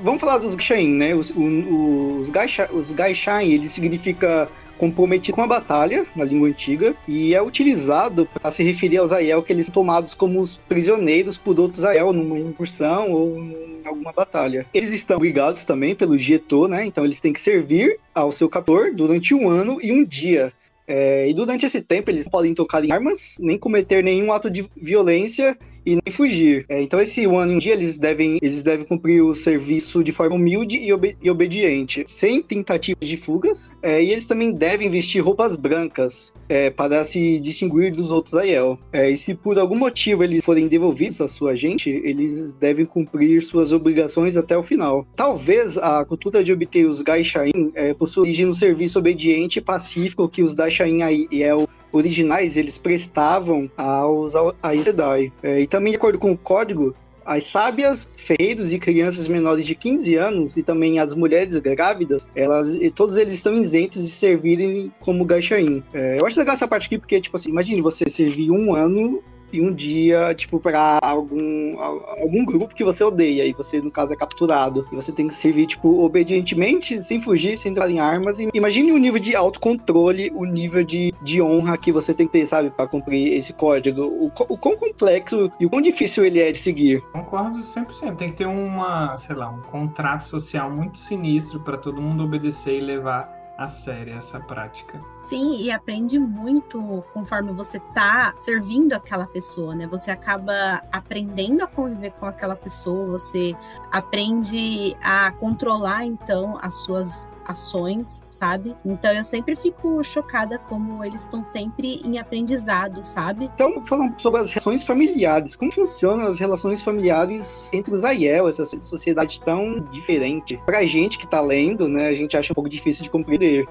Speaker 2: Vamos falar dos Gaishain, né? Os, os, os Gaishain, ele significa comprometido com a batalha, na língua antiga, e é utilizado para se referir aos Aiel que eles são tomados como os prisioneiros por outros Aiel numa incursão ou em alguma batalha. Eles estão obrigados também pelo Gieto, né? Então eles têm que servir ao seu captor durante um ano e um dia. É, e durante esse tempo eles podem tocar em armas, nem cometer nenhum ato de violência e nem fugir. É, então, esse ano em dia, eles devem, eles devem cumprir o serviço de forma humilde e, e obediente, sem tentativas de fugas. É, e eles também devem vestir roupas brancas é, para se distinguir dos outros Aiel. É, e se por algum motivo eles forem devolvidos à sua gente, eles devem cumprir suas obrigações até o final. Talvez a cultura de obter os Gaishain é, possua origem no serviço obediente e pacífico que os Daishain Aiel originais eles prestavam aos Aes Sedai. É, e também, de acordo com o código, as sábias, feiros e crianças menores de 15 anos e também as mulheres grávidas, elas, todos eles estão isentos de servirem como gaixaim. É, eu acho legal essa parte aqui porque, tipo assim, imagine você servir um ano e um dia, tipo, para algum, algum grupo que você odeia, e você, no caso, é capturado. E você tem que servir, tipo, obedientemente, sem fugir, sem entrar em armas. E imagine o nível de autocontrole, o nível de, de honra que você tem que ter, sabe, para cumprir esse código. O, o quão complexo e o quão difícil ele é de seguir.
Speaker 3: Concordo 100%. Tem que ter uma, sei lá, um contrato social muito sinistro para todo mundo obedecer e levar a sério essa prática.
Speaker 5: Sim, e aprende muito conforme você tá servindo aquela pessoa, né? Você acaba aprendendo a conviver com aquela pessoa, você aprende a controlar então as suas ações, sabe? Então eu sempre fico chocada como eles estão sempre em aprendizado, sabe?
Speaker 2: Então, falando sobre as relações familiares, como funcionam as relações familiares entre os Aiel, essa sociedade tão diferente? Pra gente que tá lendo, né, a gente acha um pouco difícil de compreender.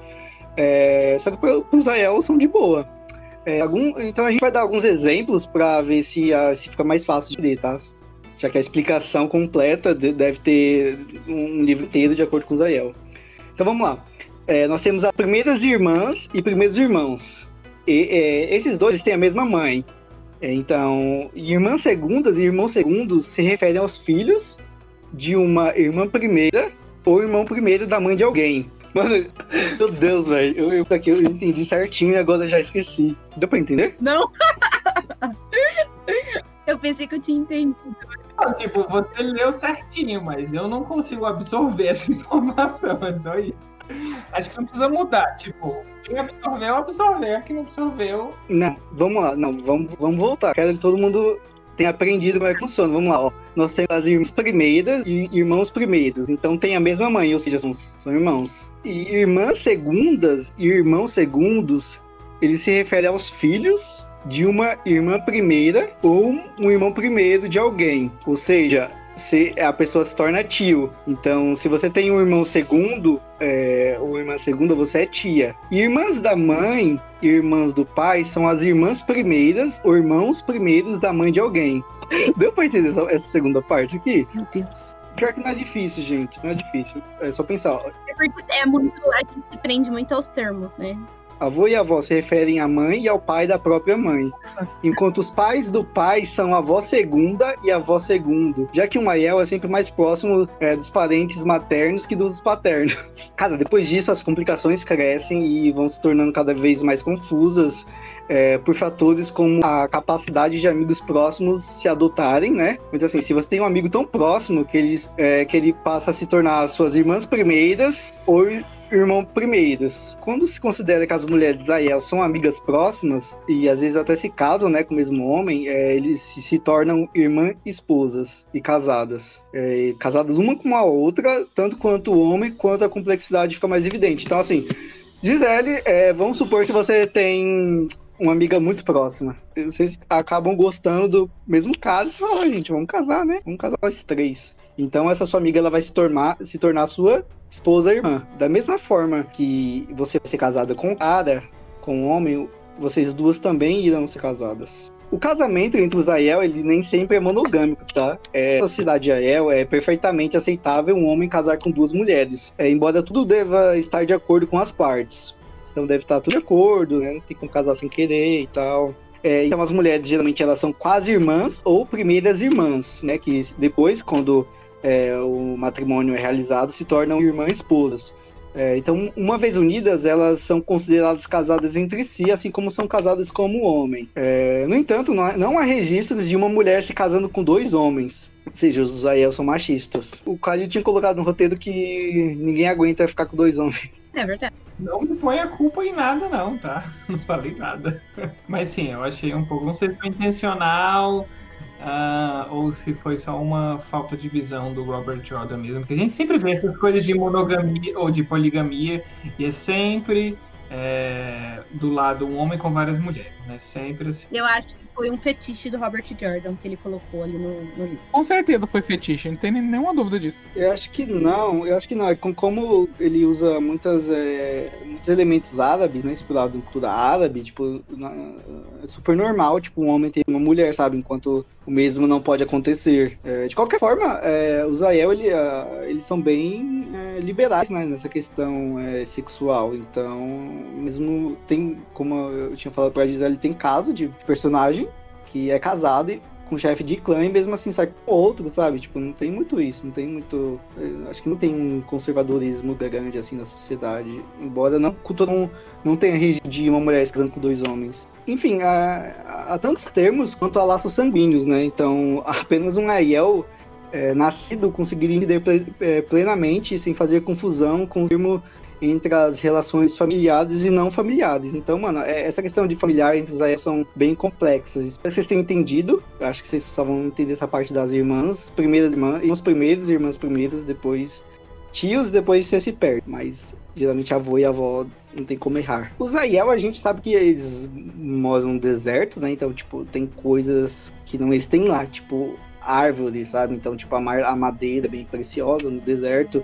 Speaker 2: É, só que os Aiel são de boa. É, algum, então a gente vai dar alguns exemplos para ver se, a, se fica mais fácil de ler, tá? Já que a explicação completa deve ter um livro inteiro de acordo com os Aiel. Então vamos lá. É, nós temos as primeiras irmãs e primeiros irmãos. E, é, esses dois têm a mesma mãe. É, então, irmãs segundas e irmãos segundos se referem aos filhos de uma irmã primeira ou irmão primeiro da mãe de alguém. Mano, meu Deus, velho. Eu, eu, aqui, eu entendi certinho e agora já esqueci. Deu pra entender?
Speaker 5: Não! eu pensei que eu tinha entendido.
Speaker 3: Não, tipo, você leu certinho, mas eu não consigo absorver essa informação, é só isso. Acho que não precisa mudar, tipo, quem absorveu, absorveu, quem não absorveu.
Speaker 2: Não, vamos lá, não, vamos, vamos voltar. Quero que todo mundo tem aprendido como é que funciona. Vamos lá, ó. Nós temos as irmãs primeiras e irmãos primeiros. Então tem a mesma mãe, ou seja, são, são irmãos. E irmãs segundas e irmãos segundos, ele se refere aos filhos de uma irmã primeira ou um irmão primeiro de alguém. Ou seja, se a pessoa se torna tio. Então, se você tem um irmão segundo, é, ou irmã segunda, você é tia. Irmãs da mãe, irmãs do pai, são as irmãs primeiras ou irmãos primeiros da mãe de alguém. Deu pra entender essa, essa segunda parte aqui?
Speaker 5: Meu Deus.
Speaker 2: Pior que não é difícil, gente. Não é difícil. É só pensar.
Speaker 5: É porque é muito. A gente se prende muito aos termos, né?
Speaker 2: Avô e avó se referem à mãe e ao pai da própria mãe. Enquanto os pais do pai são avó segunda e avó segundo. Já que o Maiel é sempre mais próximo é, dos parentes maternos que dos paternos. Cara, depois disso as complicações crescem e vão se tornando cada vez mais confusas. é, por fatores como a capacidade de amigos próximos se adotarem, né? Mas assim, se você tem um amigo tão próximo que, é, que ele passa a se tornar as suas irmãs primeiras ou irmão primeiros. Quando se considera que as mulheres de Zael são amigas próximas, e às vezes até se casam né, com o mesmo homem, é, eles se, se tornam irmã esposas e casadas. É, casadas uma com a outra, tanto quanto o homem, quanto a complexidade fica mais evidente. Então, assim, Gisele, é, vamos supor que você tem uma amiga muito próxima. Vocês acabam gostando do mesmo cara e você fala, "Ah, gente, vamos casar, né? Vamos casar nós três. Então essa sua amiga ela vai se tornar, se tornar sua esposa irmã. Da mesma forma que você vai ser casada com um cara, com um homem, vocês duas também irão ser casadas. O casamento entre os Aiel, ele nem sempre é monogâmico, tá? É, na sociedade Aiel é perfeitamente aceitável um homem casar com duas mulheres, é, embora tudo deva estar de acordo com as partes. Então deve estar tudo de acordo, né? Não tem como casar sem querer e tal. É, então as mulheres geralmente elas são quase irmãs ou primeiras irmãs, né? Que depois, quando é, o matrimônio é realizado, se tornam irmãs esposas. É, então, uma vez unidas, elas são consideradas casadas entre si, assim como são casadas como homem. É, no entanto, não há, não há registros de uma mulher se casando com dois homens. Ou seja, os Zael são machistas. O Calil tinha colocado no roteiro que ninguém aguenta ficar com dois homens.
Speaker 5: É verdade.
Speaker 3: Não me põe a culpa em nada, não, tá? Não falei nada. Mas sim, eu achei um pouco. Não sei se foi intencional. Ah, ou se foi só uma falta de visão do Robert Jordan mesmo. Porque a gente sempre vê essas coisas de monogamia ou de poligamia e é sempre é, do lado um homem com várias mulheres, né? Sempre assim.
Speaker 5: Eu acho que foi um fetiche do Robert Jordan que ele colocou ali no, no livro.
Speaker 4: Com certeza foi fetiche, não tem nenhuma dúvida disso.
Speaker 2: Eu acho que não, eu acho que não. É com- Como ele usa muitas, é, muitos elementos árabes, né? Inspirado em cultura árabe, tipo, na- é super normal, tipo, um homem ter uma mulher, sabe? Enquanto o mesmo não pode acontecer. É, de qualquer forma, é, os Ael, ele, ah, eles são bem é, liberais, né? Nessa questão é, sexual. Então, mesmo tem, como eu tinha falado pra Gisele, tem caso de personagem que é casado e com chefe de clã e mesmo assim sai com outro, sabe? Tipo, não tem muito isso, não tem muito. eh, Acho que não tem um conservadorismo grande assim na sociedade. Embora não, não, não tenha rígido de uma mulher se casando com dois homens. Enfim, há, há tantos termos quanto há laços sanguíneos, né? Então, apenas um Aiel eh, nascido conseguiria entender eh, plenamente, sem fazer confusão com o termo entre as relações familiares e não familiares. Então, mano, é- essa questão de familiar entre os Aiel são bem complexas. Espero que vocês tenham entendido. Eu acho que vocês só vão entender essa parte das irmãs, primeiras irmãs, irmãos primeiros, irmãs primeiras, depois tios, depois você se perde. Mas geralmente avô e avó não tem como errar. Os Aiel, a gente sabe que eles moram no deserto, né? Então, tipo, tem coisas que não existem lá, tipo árvores, sabe? Então, tipo, a madeira é bem preciosa no deserto.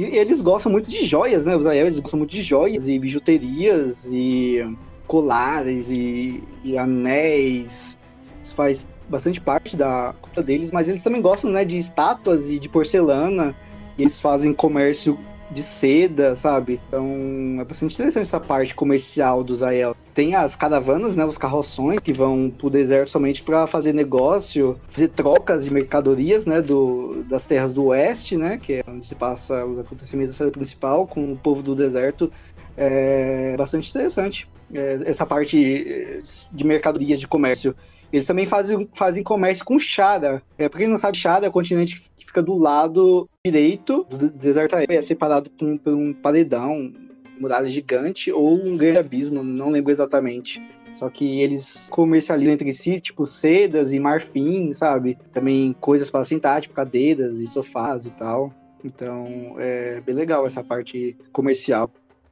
Speaker 2: E eles gostam muito de joias, né? Os Aiel, eles gostam muito de joias e bijuterias e colares e, e anéis. Isso faz bastante parte da cultura deles, mas eles também gostam, né, de estátuas e de porcelana. E eles fazem comércio de seda, sabe? Então é bastante interessante essa parte comercial dos Aiel. Tem as caravanas, né, os carroções que vão pro deserto somente para fazer negócio, fazer trocas de mercadorias, né, do, das terras do oeste, né, que é onde se passa os acontecimentos da série principal com o povo do deserto. É bastante interessante é, essa parte eh, de mercadorias de comércio. Eles também fazem, fazem comércio com Shara. É, pra quem não sabe, Shara é o continente que fica do lado direito do de- deserto. É separado por um, por um paredão, muralha gigante ou um grande abismo, não lembro exatamente. Só que eles comercializam entre si, tipo, sedas e marfim, sabe? Também coisas para sentar, tipo, cadeiras e sofás e tal. Então, é bem legal essa parte comercial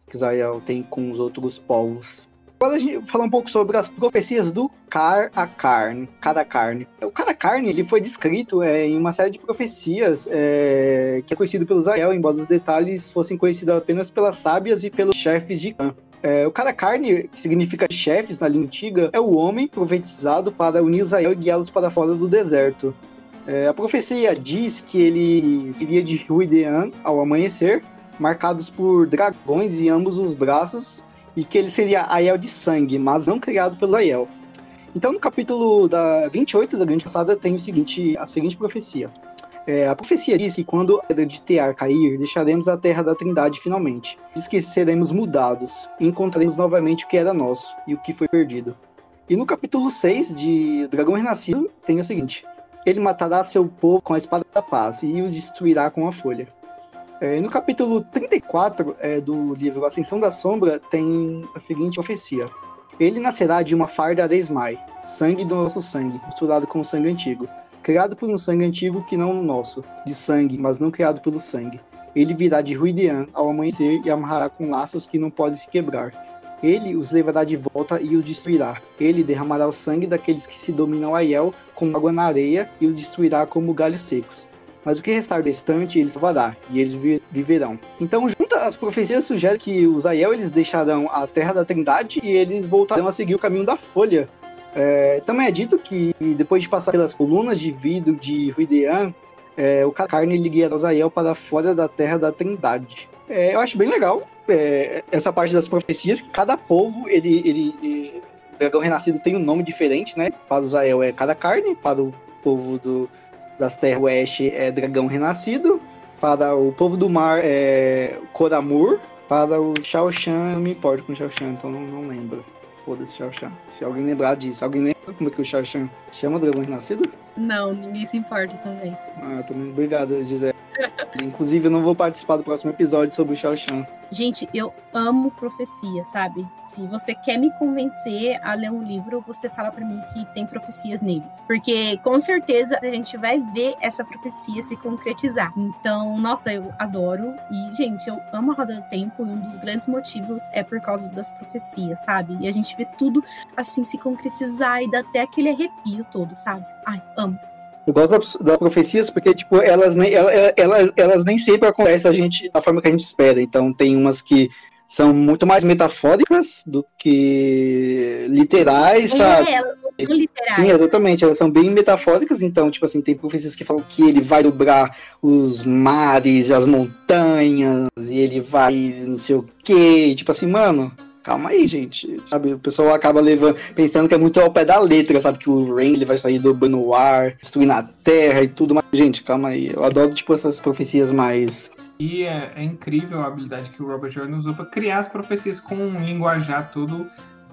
Speaker 2: que Israel tem com os outros povos. Agora a gente falar um pouco sobre as profecias do Car a Carne, Cada Carne. O Cada Carne ele foi descrito é, em uma série de profecias é, que é conhecido pelo Israel, embora os detalhes fossem conhecidos apenas pelas sábias e pelos chefes de clã. É, o cara carne, que significa chefes na língua antiga, é o homem profetizado para unir Israel e guiá-los para fora do deserto. É, a profecia diz que ele seria de Ruidean ao amanhecer, marcados por dragões em ambos os braços, e que ele seria Aiel de sangue, mas não criado pelo Aiel. Então, no capítulo da 28 da Grande Passada, tem o seguinte, a seguinte profecia. É, a profecia diz que quando a de Tear cair, deixaremos a terra da Trindade finalmente. Diz que seremos mudados e encontraremos novamente o que era nosso e o que foi perdido. E no capítulo 6 de O Dragão Renascido tem o seguinte: Ele matará seu povo com a espada da paz e os destruirá com a folha. É, no capítulo 34 é, do livro Ascensão da Sombra, tem a seguinte profecia: Ele nascerá de uma farda Aresmai, sangue do nosso sangue, misturado com o sangue antigo, criado por um sangue antigo que não o nosso, de sangue, mas não criado pelo sangue. Ele virá de Ruidean ao amanhecer e amarrará com laços que não podem se quebrar. Ele os levará de volta e os destruirá. Ele derramará o sangue daqueles que se dominam a Aiel como água na areia e os destruirá como galhos secos mas o que restar distante ele salvará, e eles vi viverão. Então, junto as profecias sugerem que os Aiel eles deixarão a terra da Trindade e eles voltarão a seguir o caminho da Folha. É, também é dito que depois de passar pelas colunas de vidro de Ruidean, é, o carne guiará os Aiel para fora da terra da Trindade. É, eu acho bem legal é, essa parte das profecias, que cada povo, ele, ele, ele, o dragão renascido tem um nome diferente, né? Para os Aiel é cada carne, para o povo do, das terras oeste é Dragão Renascido, para o povo do mar é Koramur, para o Shao Shan, não me importo com o Shao Shan, então não, não lembro. Foda-se Shao Shan. Se alguém lembrar disso, alguém lembra como é que o Shao Shan chama o Dragão Renascido?
Speaker 5: Não, ninguém se importa também.
Speaker 2: Ah, também. Obrigado, Gisele. Inclusive, eu não vou participar do próximo episódio sobre o Shao Shan.
Speaker 5: Gente, eu amo profecia, sabe? Se você quer me convencer a ler um livro, você fala para mim que tem profecias neles. Porque com certeza a gente vai ver essa profecia se concretizar. Então, nossa, eu adoro. E, gente, eu amo a Roda do Tempo. E um dos grandes motivos é por causa das profecias, sabe? E a gente vê tudo assim se concretizar e dá até aquele arrepio todo, sabe? Ai, amo.
Speaker 2: Eu gosto das, das profecias porque, tipo, elas nem, elas, elas, elas nem sempre acontecem a gente, da forma que a gente espera. Então, tem umas que são muito mais metafóricas do que literais, é, sabe?
Speaker 5: Elas são literais.
Speaker 2: Sim, exatamente. Elas são bem metafóricas. Então, tipo assim, tem profecias que falam que ele vai dobrar os mares, as montanhas, e ele vai não sei o quê. Tipo assim, mano, calma aí, gente. Sabe, o pessoal acaba levando, pensando que é muito ao pé da letra, sabe? Que o Rain ele vai sair do o ar, destruindo a terra e tudo. Mas, gente, calma aí. Eu adoro, tipo, essas profecias mais.
Speaker 3: E é, é incrível a habilidade que o Robert Jordan usou para criar as profecias com um linguajar todo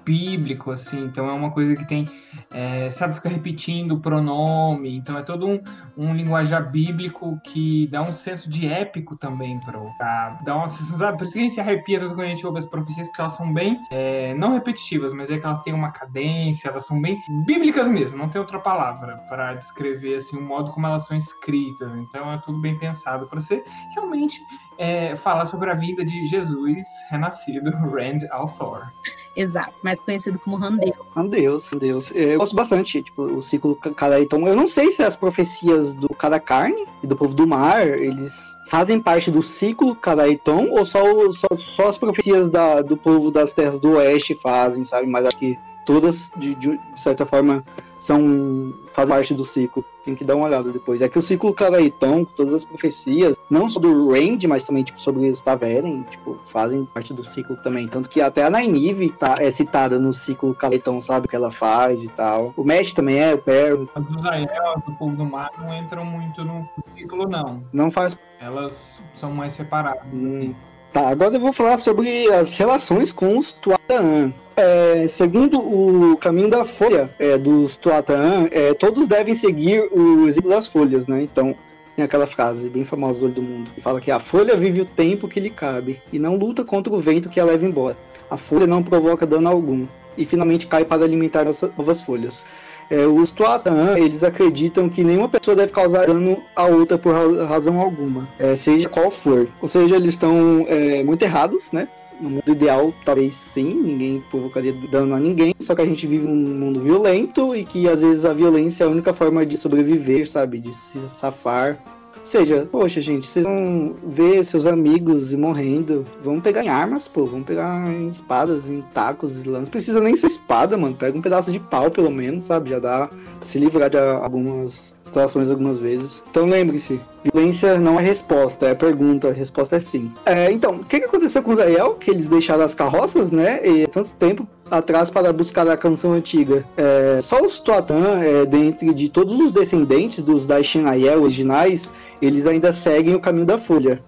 Speaker 3: bíblico, assim, então é uma coisa que tem, é, sabe, fica repetindo o pronome, então é todo um, um linguajar bíblico que dá um senso de épico também pro, pra dar uma sabe, por isso que a gente se arrepia quando a gente ouve as profecias, porque elas são bem, é, não repetitivas, mas é que elas têm uma cadência, elas são bem bíblicas mesmo, não tem outra palavra para descrever, assim, o modo como elas são escritas, então é tudo bem pensado para ser realmente é, falar sobre a vida de Jesus renascido, Rand Althor.
Speaker 5: Exato, mais conhecido como Randeus.
Speaker 2: Randeus, Randeus. Eu gosto bastante, tipo, o ciclo Cadaiton. Eu não sei se as profecias do Cada Carne e do Povo do Mar, eles fazem parte do ciclo Cadaiton ou só, só, só as profecias da, do povo das terras do oeste fazem, sabe? Mas acho que todas, de, de certa forma, são fazem parte do ciclo. Tem que dar uma olhada depois. É que o ciclo Caraiton, todas as profecias, não só do Range, mas também tipo, sobre os Taveren, tipo, fazem parte do ciclo também. Tanto que até a Nainive tá, é citada no ciclo Caraiton, sabe o que ela faz e tal. O Mesh também é, o Per.
Speaker 3: As do Zael, do Povo do Mar, não entram muito no ciclo, não.
Speaker 2: Não faz.
Speaker 3: Elas são mais separadas.
Speaker 2: Hum. Tá, agora eu vou falar sobre as relações com os Tuatan. É, segundo o caminho da folha é, dos Tuatan, é, todos devem seguir o exemplo das folhas, né? Então, tem aquela frase bem famosa do olho do mundo, que fala que a folha vive o tempo que lhe cabe e não luta contra o vento que a leva embora. A folha não provoca dano algum. e finalmente cai para alimentar as novas folhas. É, os Tuatan, eles acreditam que nenhuma pessoa deve causar dano a outra por razão alguma, é, seja qual for. Ou seja, eles estão é, muito errados, né? No mundo ideal, talvez sim, ninguém provocaria dano a ninguém, só que a gente vive num mundo violento e que às vezes a violência é a única forma de sobreviver, sabe? De se safar seja, poxa, gente, vocês vão ver seus amigos morrendo. Vamos pegar em armas, pô. Vamos pegar em espadas, em tacos, lanças. Precisa nem ser espada, mano. Pega um pedaço de pau, pelo menos, sabe? Já dá pra se livrar de algumas situações algumas vezes. Então lembre-se, violência não é resposta, é pergunta. A resposta é sim. É, então, o que, que aconteceu com Zael? Que eles deixaram as carroças, né? E tanto tempo atrás para buscar a canção antiga. É, só os Tuatã, é, dentre de todos os descendentes dos Daishin Ayel originais, eles ainda seguem o caminho da folha.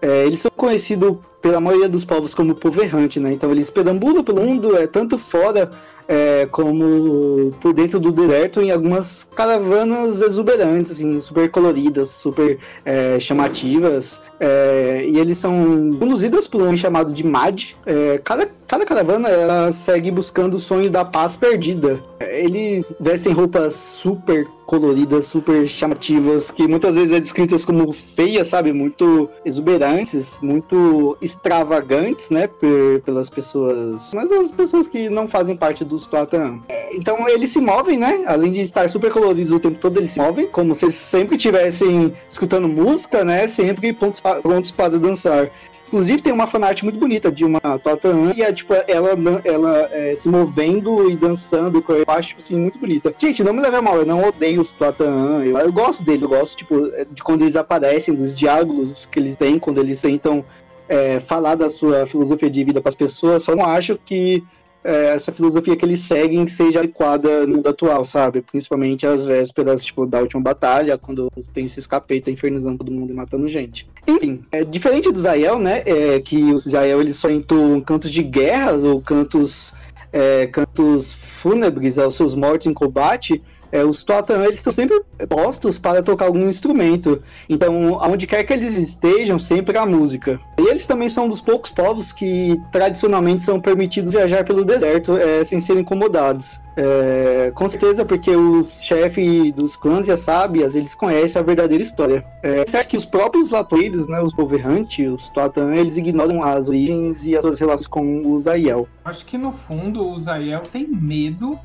Speaker 2: É, eles são conhecidos pela maioria dos povos como povo errante, né? Então eles perambulam pelo mundo, é tanto fora é, como por dentro do deserto em algumas caravanas exuberantes, assim, super coloridas, super é, chamativas. É, e eles são conduzidas por um homem chamado de Mad. É, cada, cada caravana ela segue buscando o sonho da paz perdida. É, eles vestem roupas super coloridas, super chamativas, que muitas vezes é descritas como feias, sabe? Muito exuberantes, muito extravagantes, né? pelas pessoas. Mas as pessoas que não fazem parte dos Platan. É, então eles se movem, né? Além de estar super coloridos o tempo todo, eles se movem, como se sempre estivessem escutando música, né? Sempre prontos prontos para dançar. Inclusive tem uma fanart muito bonita de uma Totan e é tipo ela, ela é, se movendo e dançando, eu acho assim, muito bonita. Gente, não me leve a mal, eu não odeio os Totan, eu, eu gosto deles, eu gosto tipo, de quando eles aparecem, dos diálogos que eles têm, quando eles tentam é, falar da sua filosofia de vida para as pessoas, só não acho que é, essa filosofia que eles seguem seja adequada no mundo atual, sabe? Principalmente às vésperas, tipo, da última batalha, quando tem esses capeta infernizando todo mundo e matando gente. Enfim, é, diferente do Zael, né? É, que o Zael eles só entoam cantos de guerras ou cantos, é, cantos fúnebres aos seus mortos em combate é, os Totan eles estão sempre postos para tocar algum instrumento. Então, aonde quer que eles estejam, sempre há música. E eles também são dos poucos povos que tradicionalmente são permitidos viajar pelo deserto é, sem serem incomodados. É, com certeza, porque os chefes dos clãs e as sábias, eles conhecem a verdadeira história. É certo que os próprios latoeiros, né, os poverrantes, os Toatan, eles ignoram as origens e as suas relações com os Aiel.
Speaker 3: Acho que no fundo os Aiel têm medo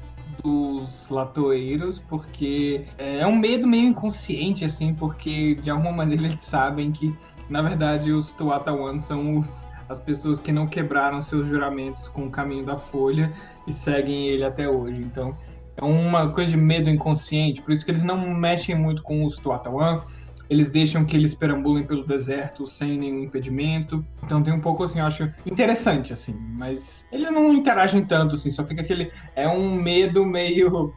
Speaker 3: dos latoeiros, porque é, um medo meio inconsciente, assim, porque de alguma maneira eles sabem que, na verdade, os Tuatawan são os, as pessoas que não quebraram seus juramentos com o caminho da folha e seguem ele até hoje. Então, é uma coisa de medo inconsciente, por isso que eles não mexem muito com os Tuatawan, eles deixam que eles perambulem pelo deserto sem nenhum impedimento. Então tem um pouco assim, eu acho interessante assim, mas eles não interagem tanto assim, só fica aquele é um medo meio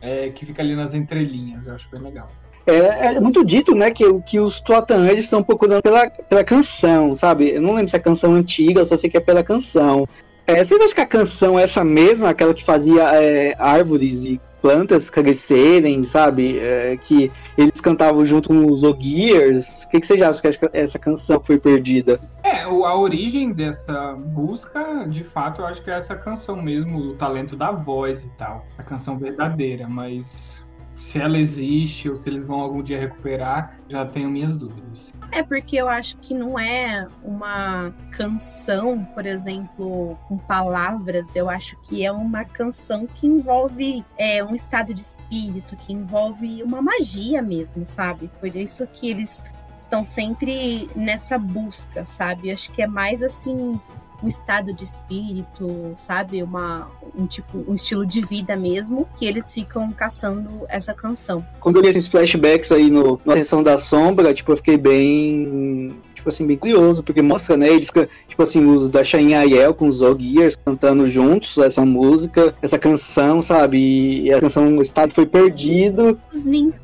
Speaker 3: é, que fica ali nas entrelinhas, eu acho bem legal.
Speaker 2: É, é, muito dito, né, que, que os Tuatan eles estão procurando pela, pela canção, sabe? Eu não lembro se é canção antiga, só sei que é pela canção. É, vocês acham que a canção é essa mesma, aquela que fazia é, árvores e plantas crescerem, sabe? É, que eles cantavam junto com os Ogiers. O que, que vocês acham que essa canção foi perdida?
Speaker 3: É, a origem dessa busca, de fato, eu acho que é essa canção mesmo, o talento da voz e tal. A canção verdadeira, mas se ela existe ou se eles vão algum dia recuperar, já tenho minhas dúvidas.
Speaker 5: É porque eu acho que não é uma canção, por exemplo, com palavras. Eu acho que é uma canção que envolve é, um estado de espírito, que envolve uma magia mesmo, sabe? Por isso que eles estão sempre nessa busca, sabe? Eu acho que é mais assim um estado de espírito, sabe? Uma, um tipo, um estilo de vida mesmo, que eles ficam caçando essa canção.
Speaker 2: Quando eu li esses flashbacks aí no, na sessão da sombra, tipo, eu fiquei bem tipo assim, bem curioso, porque mostra, né, eles, tipo assim, os da Shain Ayel com os Ogiers cantando juntos essa música, essa canção, sabe, e a canção, o estado foi perdido.
Speaker 5: Os Nins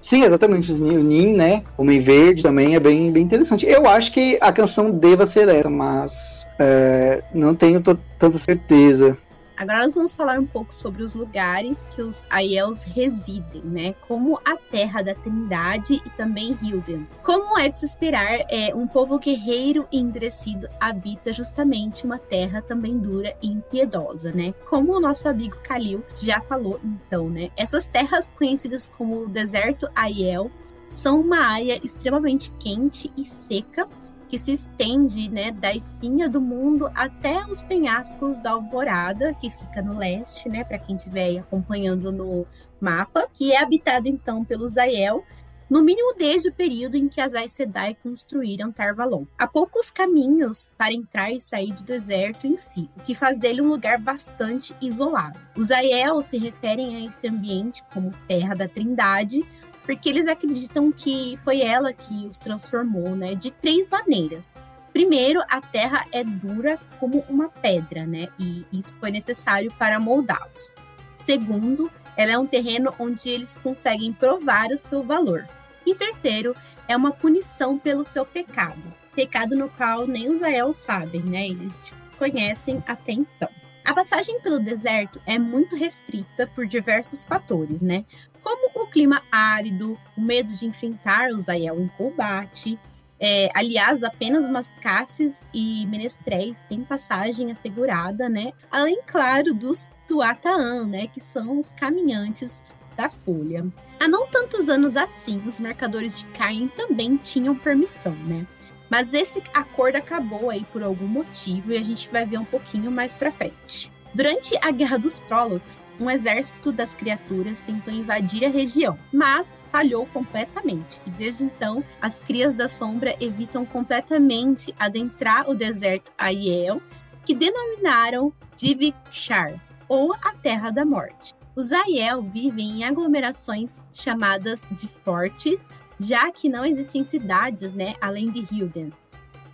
Speaker 2: Sim, exatamente, o Nin, né, Homem Verde também é bem, bem interessante. Eu acho que a canção deva ser essa, mas é, não tenho tanta certeza.
Speaker 5: Agora nós vamos falar um pouco sobre os lugares que os Aiels residem, né? Como a Terra da Trindade e também Hilden. Como é de se esperar, é, um povo guerreiro e endurecido habita justamente uma terra também dura e impiedosa, né? Como o nosso amigo Kalil já falou, então, né? Essas terras conhecidas como o Deserto Aiel são uma área extremamente quente e seca que se estende né, da espinha do mundo até os penhascos da Alvorada, que fica no leste, né, para quem estiver acompanhando no mapa, que é habitado então pelos Aiel, no mínimo desde o período em que as Aes Sedai construíram Tarvalon. Há poucos caminhos para entrar e sair do deserto em si, o que faz dele um lugar bastante isolado. Os Aiel se referem a esse ambiente como Terra da Trindade, porque eles acreditam que foi ela que os transformou, né, de três maneiras. Primeiro, a terra é dura como uma pedra, né, e isso foi necessário para moldá-los. Segundo, ela é um terreno onde eles conseguem provar o seu valor. E terceiro, é uma punição pelo seu pecado, pecado no qual nem os Ael sabem, né, eles conhecem até então. A passagem pelo deserto é muito restrita por diversos fatores, né? Como o clima árido, o medo de enfrentar o Zael em combate. É, aliás, apenas mascates e menestréis têm passagem assegurada, né? Além, claro, dos Tuataan, né? Que são os caminhantes da folha. Há não tantos anos assim, os mercadores de Caim também tinham permissão, né? Mas esse acordo acabou aí por algum motivo e a gente vai ver um pouquinho mais para frente. Durante a Guerra dos Trollocs, um exército das criaturas tentou invadir a região, mas falhou completamente. E desde então, as crias da sombra evitam completamente adentrar o deserto Aiel, que denominaram Divikshar, ou a Terra da Morte. Os Aiel vivem em aglomerações chamadas de fortes, já que não existem cidades, né, além de Hilden.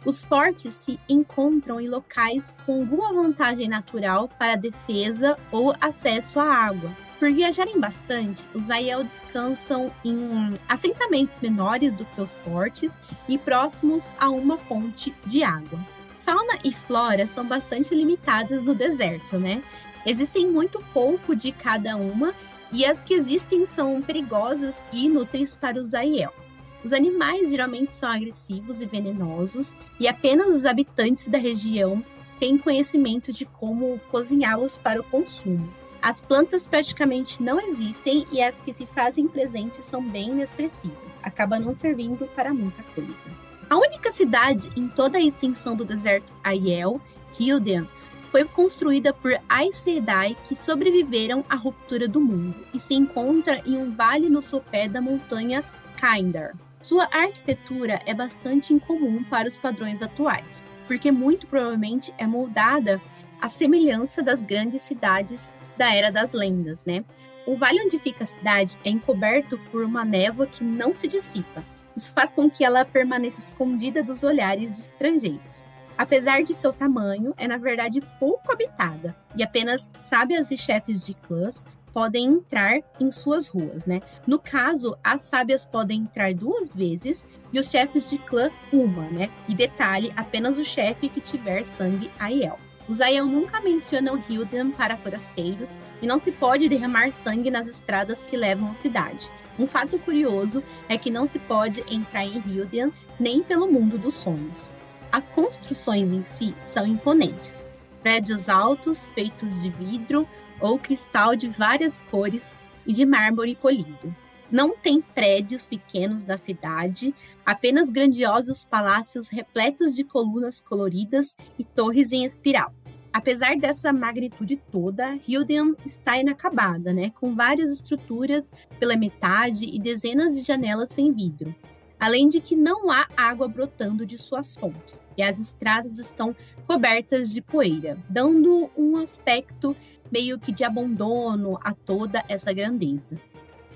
Speaker 5: Os fortes se encontram em locais com alguma vantagem natural para defesa ou acesso à água. Por viajarem bastante, os Aiel descansam em assentamentos menores do que os fortes e próximos a uma fonte de água. Fauna e flora são bastante limitadas no deserto, né? Existem muito pouco de cada uma e as que existem são perigosas e inúteis para os Aiel. Os animais geralmente são agressivos e venenosos, e apenas os habitantes da região têm conhecimento de como cozinhá-los para o consumo. As plantas praticamente não existem e as que se fazem presentes são bem inexpressivas, acaba não servindo para muita coisa. A única cidade em toda a extensão do deserto Aiel, Hilden, foi construída por Aes Sedai que sobreviveram à ruptura do mundo e se encontra em um vale no sopé da montanha Kaindar. Sua arquitetura é bastante incomum para os padrões atuais, porque muito provavelmente é moldada à semelhança das grandes cidades da Era das Lendas, né? O vale onde fica a cidade é encoberto por uma névoa que não se dissipa. Isso faz com que ela permaneça escondida dos olhares de estrangeiros. Apesar de seu tamanho, é na verdade pouco habitada, e apenas sábias e chefes de clãs podem entrar em suas ruas, né? No caso, as sábias podem entrar duas vezes e os chefes de clã uma, né? E detalhe, apenas o chefe que tiver sangue Aiel. Os Aiel nunca mencionam Hilden para forasteiros e não se pode derramar sangue nas estradas que levam à cidade. Um fato curioso é que não se pode entrar em Hilden nem pelo mundo dos sonhos. As construções em si são imponentes. Prédios altos, feitos de vidro, ou cristal de várias cores e de mármore polido. Não tem prédios pequenos na cidade, apenas grandiosos palácios repletos de colunas coloridas e torres em espiral. Apesar dessa magnitude toda, Hilden está inacabada, né, com várias estruturas pela metade e dezenas de janelas sem vidro além de que não há água brotando de suas fontes, e as estradas estão cobertas de poeira, dando um aspecto meio que de abandono a toda essa grandeza.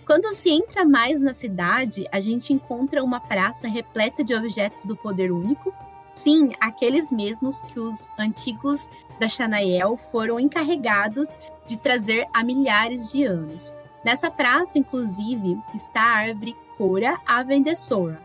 Speaker 5: Quando se entra mais na cidade, a gente encontra uma praça repleta de objetos do poder único. Sim, aqueles mesmos que os antigos da Xanael foram encarregados de trazer há milhares de anos. Nessa praça, inclusive, está a árvore Cora Avendessora,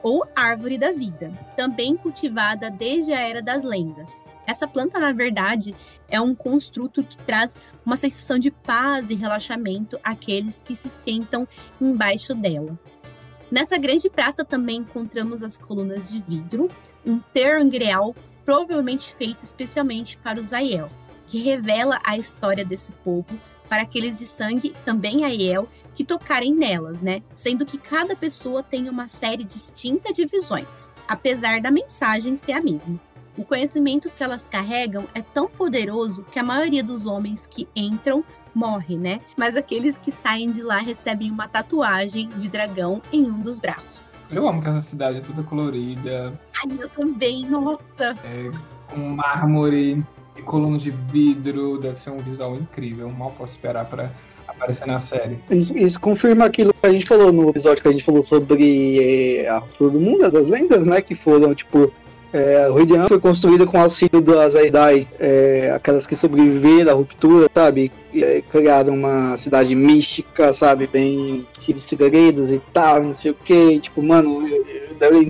Speaker 5: ou Árvore da Vida, também cultivada desde a Era das Lendas. Essa planta, na verdade, é um construto que traz uma sensação de paz e relaxamento àqueles que se sentam embaixo dela. Nessa grande praça também encontramos as colunas de vidro, um terangreal provavelmente feito especialmente para os Aiel, que revela a história desse povo para aqueles de sangue, também Aiel, que tocarem nelas, né? Sendo que cada pessoa tem uma série distinta de visões, apesar da mensagem ser a mesma. O conhecimento que elas carregam é tão poderoso que a maioria dos homens que entram morre, né? Mas aqueles que saem de lá recebem uma tatuagem de dragão em um dos braços.
Speaker 3: Eu amo que essa cidade é toda colorida.
Speaker 5: Ai, eu também, nossa!
Speaker 3: É, com mármore e colunas de vidro, deve ser um visual incrível. Mal posso esperar para aparecer na série.
Speaker 2: Isso, isso, confirma aquilo que a gente falou no episódio que a gente falou sobre é, a ruptura do mundo, das lendas, né? Que foram, tipo, é, Ruidian foi construída com auxílio das Aedai, é, aquelas que sobreviveram à ruptura, sabe? Criaram uma cidade mística, sabe? Bem cheia de segredos e tal, não sei o que. Tipo, mano,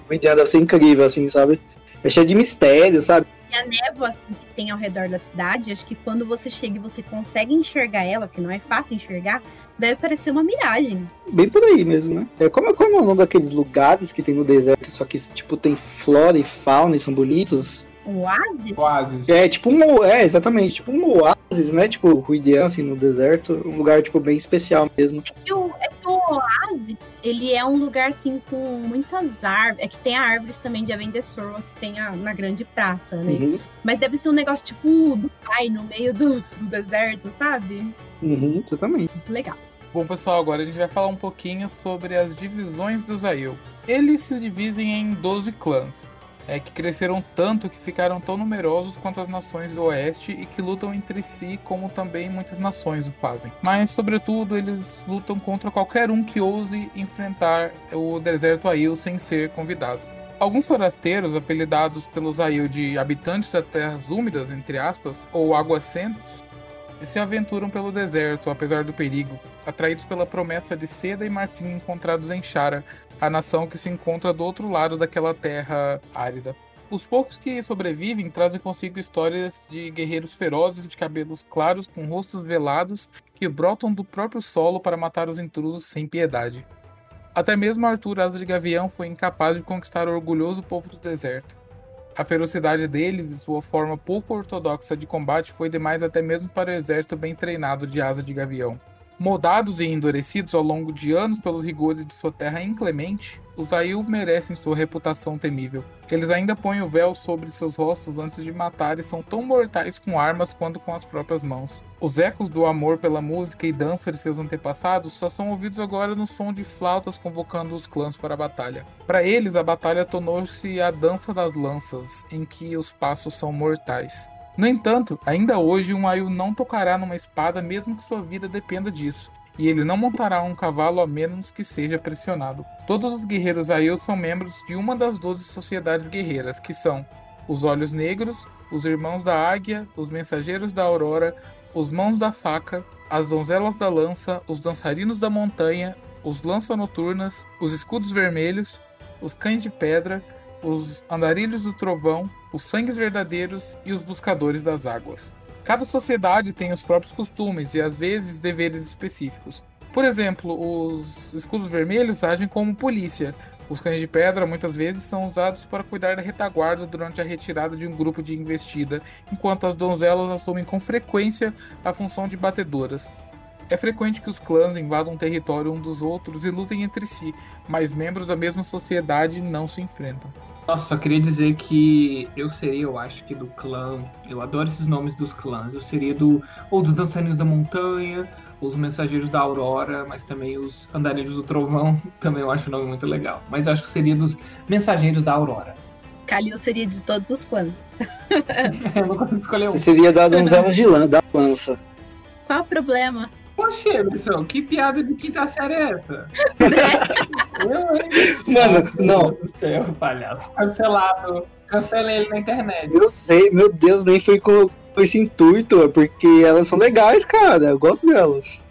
Speaker 2: Ruidian deve ser incrível, assim, sabe? É cheio de mistério, sabe?
Speaker 5: E a névoa assim, que tem ao redor da cidade, acho que quando você chega e você consegue enxergar ela, que não é fácil enxergar, deve parecer uma miragem.
Speaker 2: Bem por aí mesmo, né? É, como, como é o nome daqueles lugares que tem no deserto, só que tipo tem flora e fauna e são bonitos?
Speaker 5: Um oásis?
Speaker 3: Oásis.
Speaker 2: É, tipo um. É, exatamente, tipo um oásis, né? Tipo, Ruidian, assim, no deserto. Um lugar, tipo, bem especial mesmo.
Speaker 5: É que o, é que o oásis, ele é um lugar, assim, com muitas árvores. É que tem árvores também de Avendesor, que tem a, na grande praça, né? Uhum. Mas deve ser um negócio, tipo, do pai, no meio do, do deserto, sabe?
Speaker 2: Uhum.
Speaker 5: Muito legal.
Speaker 4: Bom, pessoal, agora a gente vai falar um pouquinho sobre as divisões do Zail. Eles se dividem em 12 clãs é, que cresceram tanto que ficaram tão numerosos quanto as nações do Oeste e que lutam entre si, como também muitas nações o fazem. Mas, sobretudo, eles lutam contra qualquer um que ouse enfrentar o deserto Ail sem ser convidado. Alguns forasteiros, apelidados pelos Ail de habitantes das terras úmidas, entre aspas, ou aguacentos, se aventuram pelo deserto, apesar do perigo, atraídos pela promessa de seda e marfim encontrados em Shara, a nação que se encontra do outro lado daquela terra árida. Os poucos que sobrevivem trazem consigo histórias de guerreiros ferozes de cabelos claros com rostos velados que brotam do próprio solo para matar os intrusos sem piedade. Até mesmo Arthur Asa de Gavião foi incapaz de conquistar o orgulhoso povo do deserto. A ferocidade deles e sua forma pouco ortodoxa de combate foi demais até mesmo para o exército bem treinado de Asa de Gavião. Moldados e endurecidos ao longo de anos pelos rigores de sua terra inclemente, os Aiel merecem sua reputação temível. Eles ainda põem o véu sobre seus rostos antes de matar e são tão mortais com armas quanto com as próprias mãos. Os ecos do amor pela música e dança de seus antepassados só são ouvidos agora no som de flautas convocando os clãs para a batalha. Para eles, a batalha tornou-se a dança das lanças, em que os passos são mortais. No entanto, ainda hoje um Ayu não tocará numa espada mesmo que sua vida dependa disso, e ele não montará um cavalo a menos que seja pressionado. Todos os guerreiros Ayu são membros de uma das doze sociedades guerreiras, que são os Olhos Negros, os Irmãos da Águia, os Mensageiros da Aurora, os Mãos da Faca, as Donzelas da Lança, os Dançarinos da Montanha, os Lança Noturnas, os Escudos Vermelhos, os Cães de Pedra, os Andarilhos do Trovão, os sangues verdadeiros e os buscadores das águas. Cada sociedade tem os próprios costumes e às vezes deveres específicos. Por exemplo, os escudos vermelhos agem como polícia. Os cães de pedra muitas vezes são usados para cuidar da retaguarda durante a retirada de um grupo de investida, enquanto as donzelas assumem com frequência a função de batedoras. É frequente que os clãs invadam o território um dos outros e lutem entre si, mas membros da mesma sociedade não se enfrentam.
Speaker 3: Nossa, só queria dizer que eu seria, eu acho que do clã. Eu adoro esses nomes dos clãs. Eu seria do. Ou dos dançarinos da montanha, os mensageiros da aurora, mas também os andarilhos do trovão. Também eu acho o nome muito legal. Mas eu acho que seria dos mensageiros da aurora.
Speaker 5: Kalil seria de todos os clãs.
Speaker 3: eu não consigo escolher um.
Speaker 2: Você seria da donzela de lã, da lança.
Speaker 5: Qual o problema?
Speaker 3: Poxa, Emerson, que piada de quinta série é essa?
Speaker 2: eu, hein? Mano, não.
Speaker 3: Meu Deus do céu, palhaço. Cancelado. Cancelei ele na internet.
Speaker 2: Eu sei, meu Deus, nem foi com esse intuito, é porque elas são legais, cara. Eu gosto delas.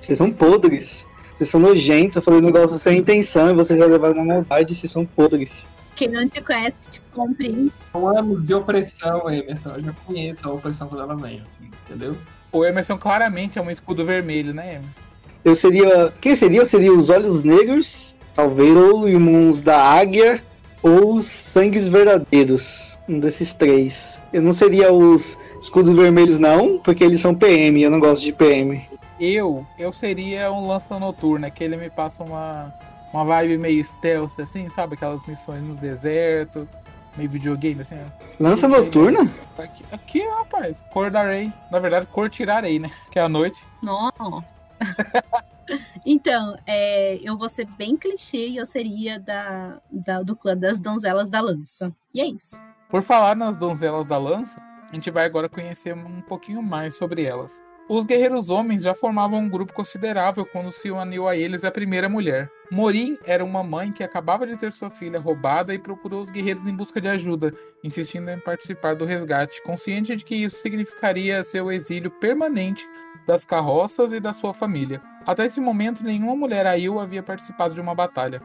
Speaker 2: Vocês são podres. Vocês são nojentos. Eu falei um negócio sem intenção e vocês já levaram na maldade. Vocês são podres.
Speaker 5: Quem não te conhece, que te compre.
Speaker 3: Um ano de opressão, Emerson. Eu já conheço a opressão quando ela vem, assim, entendeu?
Speaker 4: O Emerson claramente é um escudo vermelho, né, Emerson?
Speaker 2: Eu seria. Quem seria? Eu seria os Olhos Negros, talvez, ou Irmãos da Águia, ou os Sangues Verdadeiros. Um desses três. Eu não seria os Escudos Vermelhos, não, porque eles são PM, eu não gosto de PM.
Speaker 4: Eu, eu seria um lança noturno, que ele me passa uma, uma vibe meio stealth, assim, sabe? Aquelas missões no deserto, meio videogame, assim.
Speaker 2: Lança noturna?
Speaker 4: Aqui, aqui, rapaz, cor da Rei. Na verdade, cor tirarei, né? Que é a noite.
Speaker 5: Não. então, é, eu vou ser bem clichê e eu seria da, da, do clã das donzelas da lança. E é isso.
Speaker 4: Por falar nas donzelas da lança, a gente vai agora conhecer um pouquinho mais sobre elas. Os guerreiros homens já formavam um grupo considerável quando se uniu a eles a primeira mulher. Morim era uma mãe que acabava de ter sua filha roubada e procurou os guerreiros em busca de ajuda, insistindo em participar do resgate, consciente de que isso significaria seu exílio permanente das carroças e da sua família. Até esse momento, nenhuma mulher Aiu havia participado de uma batalha.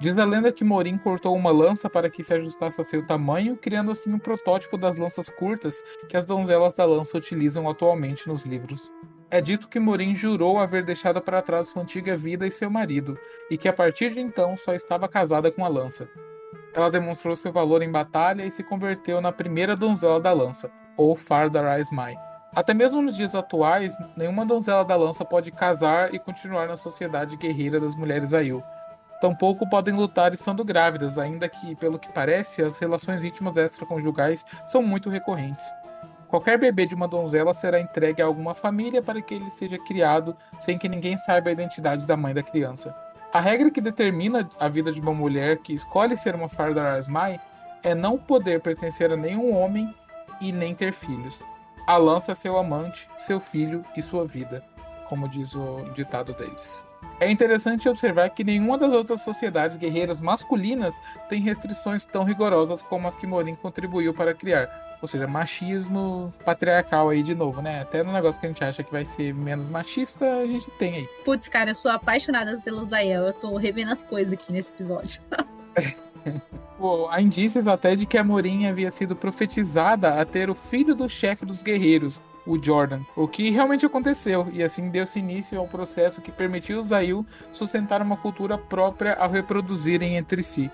Speaker 4: Diz a lenda que Morim cortou uma lança para que se ajustasse ao seu tamanho, criando assim um protótipo das lanças curtas que as donzelas da lança utilizam atualmente nos livros. É dito que Morim jurou haver deixado para trás sua antiga vida e seu marido, e que a partir de então só estava casada com a lança. Ela demonstrou seu valor em batalha e se converteu na primeira donzela da lança, ou Fardar Mai. Até mesmo nos dias atuais, nenhuma donzela da lança pode casar e continuar na sociedade guerreira das mulheres Aiu. Tampouco podem lutar estando grávidas, ainda que, pelo que parece, as relações íntimas extraconjugais são muito recorrentes. Qualquer bebê de uma donzela será entregue a alguma família para que ele seja criado sem que ninguém saiba a identidade da mãe da criança. A regra que determina a vida de uma mulher que escolhe ser uma Fardar Asmai é não poder pertencer a nenhum homem e nem ter filhos a lança seu amante, seu filho e sua vida, como diz o ditado deles. É interessante observar que nenhuma das outras sociedades guerreiras masculinas tem restrições tão rigorosas como as que Morim contribuiu para criar. Ou seja, machismo patriarcal aí de novo, né? Até no negócio que a gente acha que vai ser menos machista, a gente tem aí.
Speaker 5: Putz, cara, eu sou apaixonada pelo Zael. Eu tô revendo as coisas aqui nesse episódio.
Speaker 4: Pô, há indícios até de que a Morin havia sido profetizada a ter o filho do chefe dos guerreiros, o Jordan, o que realmente aconteceu, e assim deu-se início ao processo que permitiu os Zail sustentar uma cultura própria ao reproduzirem entre si.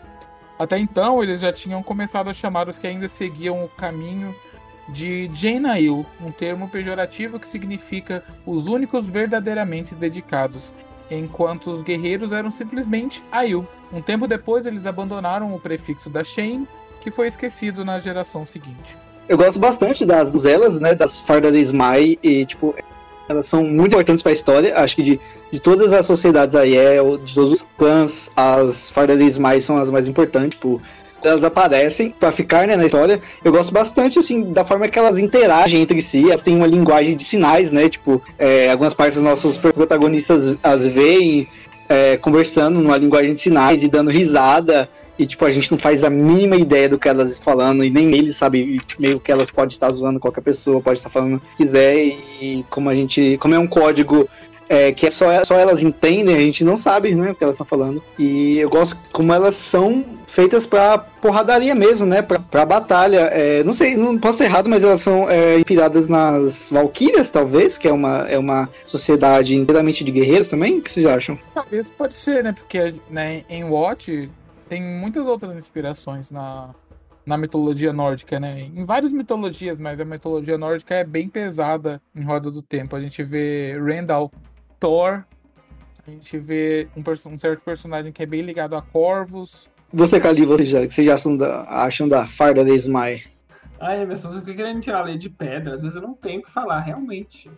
Speaker 4: Até então, eles já tinham começado a chamar os que ainda seguiam o caminho de Jainail, um termo pejorativo que significa os únicos verdadeiramente dedicados, enquanto os guerreiros eram simplesmente Aiu. Um tempo depois, eles abandonaram o prefixo da Shane, que foi esquecido na geração seguinte.
Speaker 2: Eu gosto bastante das donzelas, né, das Farda de Smai, e, tipo, elas são muito importantes para a história. Acho que de, de todas as sociedades aí, é, de todos os clãs, as Farda de Smai são as mais importantes, tipo, elas aparecem para ficar né, na história. Eu gosto bastante assim da forma que elas interagem entre si. Elas têm uma linguagem de sinais, né? Tipo, é, algumas partes dos nossos protagonistas as veem é, conversando numa linguagem de sinais e dando risada. E, tipo, a gente não faz a mínima ideia do que elas estão falando, e nem eles sabem meio que elas podem estar zoando qualquer pessoa, pode estar falando o que quiser, e como a gente. Como é um código é, que é só, só elas entendem, a gente não sabe né, o que elas estão falando. E eu gosto como elas são feitas pra porradaria mesmo, né? Pra, pra batalha. É, não sei, não posso estar errado, mas elas são é, inspiradas nas Valkyrias, talvez, que é uma, é uma sociedade inteiramente de guerreiros também. O que vocês acham?
Speaker 4: Talvez pode ser, né? Porque né, em Watch tem muitas outras inspirações na, na mitologia nórdica, né? Em várias mitologias, mas a mitologia nórdica é bem pesada em Roda do Tempo. A gente vê Randall Thor. A gente vê um, um, certo personagem que é bem ligado a corvos.
Speaker 2: Você, Cali, você já, você já acham da, acham da farda de Smai?
Speaker 3: Ai, Emerson, você fica querendo tirar a lei de pedra. Às vezes eu não tenho o que falar, realmente.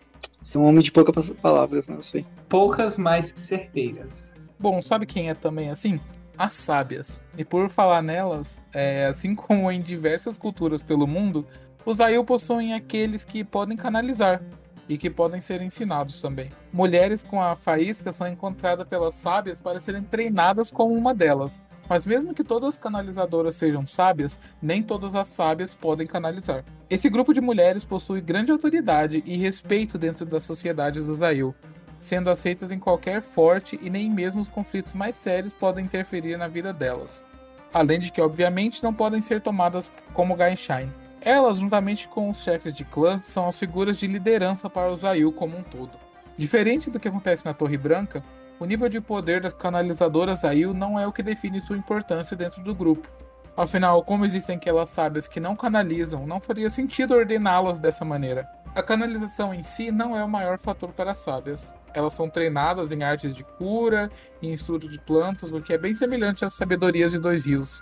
Speaker 2: Você é um homem de poucas palavras, não sei.
Speaker 3: Poucas mais que certeiras.
Speaker 4: Bom, sabe quem é também assim? As sábias. E por falar nelas, é, assim como em diversas culturas pelo mundo, os Aiel possuem aqueles que podem canalizar, e que podem ser ensinados também. Mulheres com a faísca são encontradas pelas sábias para serem treinadas como uma delas. Mas mesmo que todas as canalizadoras sejam sábias, nem todas as sábias podem canalizar. Esse grupo de mulheres possui grande autoridade e respeito dentro das sociedades do Zail, sendo aceitas em qualquer forte e nem mesmo os conflitos mais sérios podem interferir na vida delas. além de que, obviamente, não podem ser tomadas como Gainshine. Elas, juntamente com os chefes de clã, são as figuras de liderança para os Aiu como um todo. Diferente do que acontece na Torre Branca, o nível de poder das canalizadoras Aiu não é o que define sua importância dentro do grupo. Afinal, como existem aquelas sábias que não canalizam, não faria sentido ordená-las dessa maneira. A canalização em si não é o maior fator para as sábias. Elas são treinadas em artes de cura e em estudo de plantas, o que é bem semelhante às sabedorias de dois rios.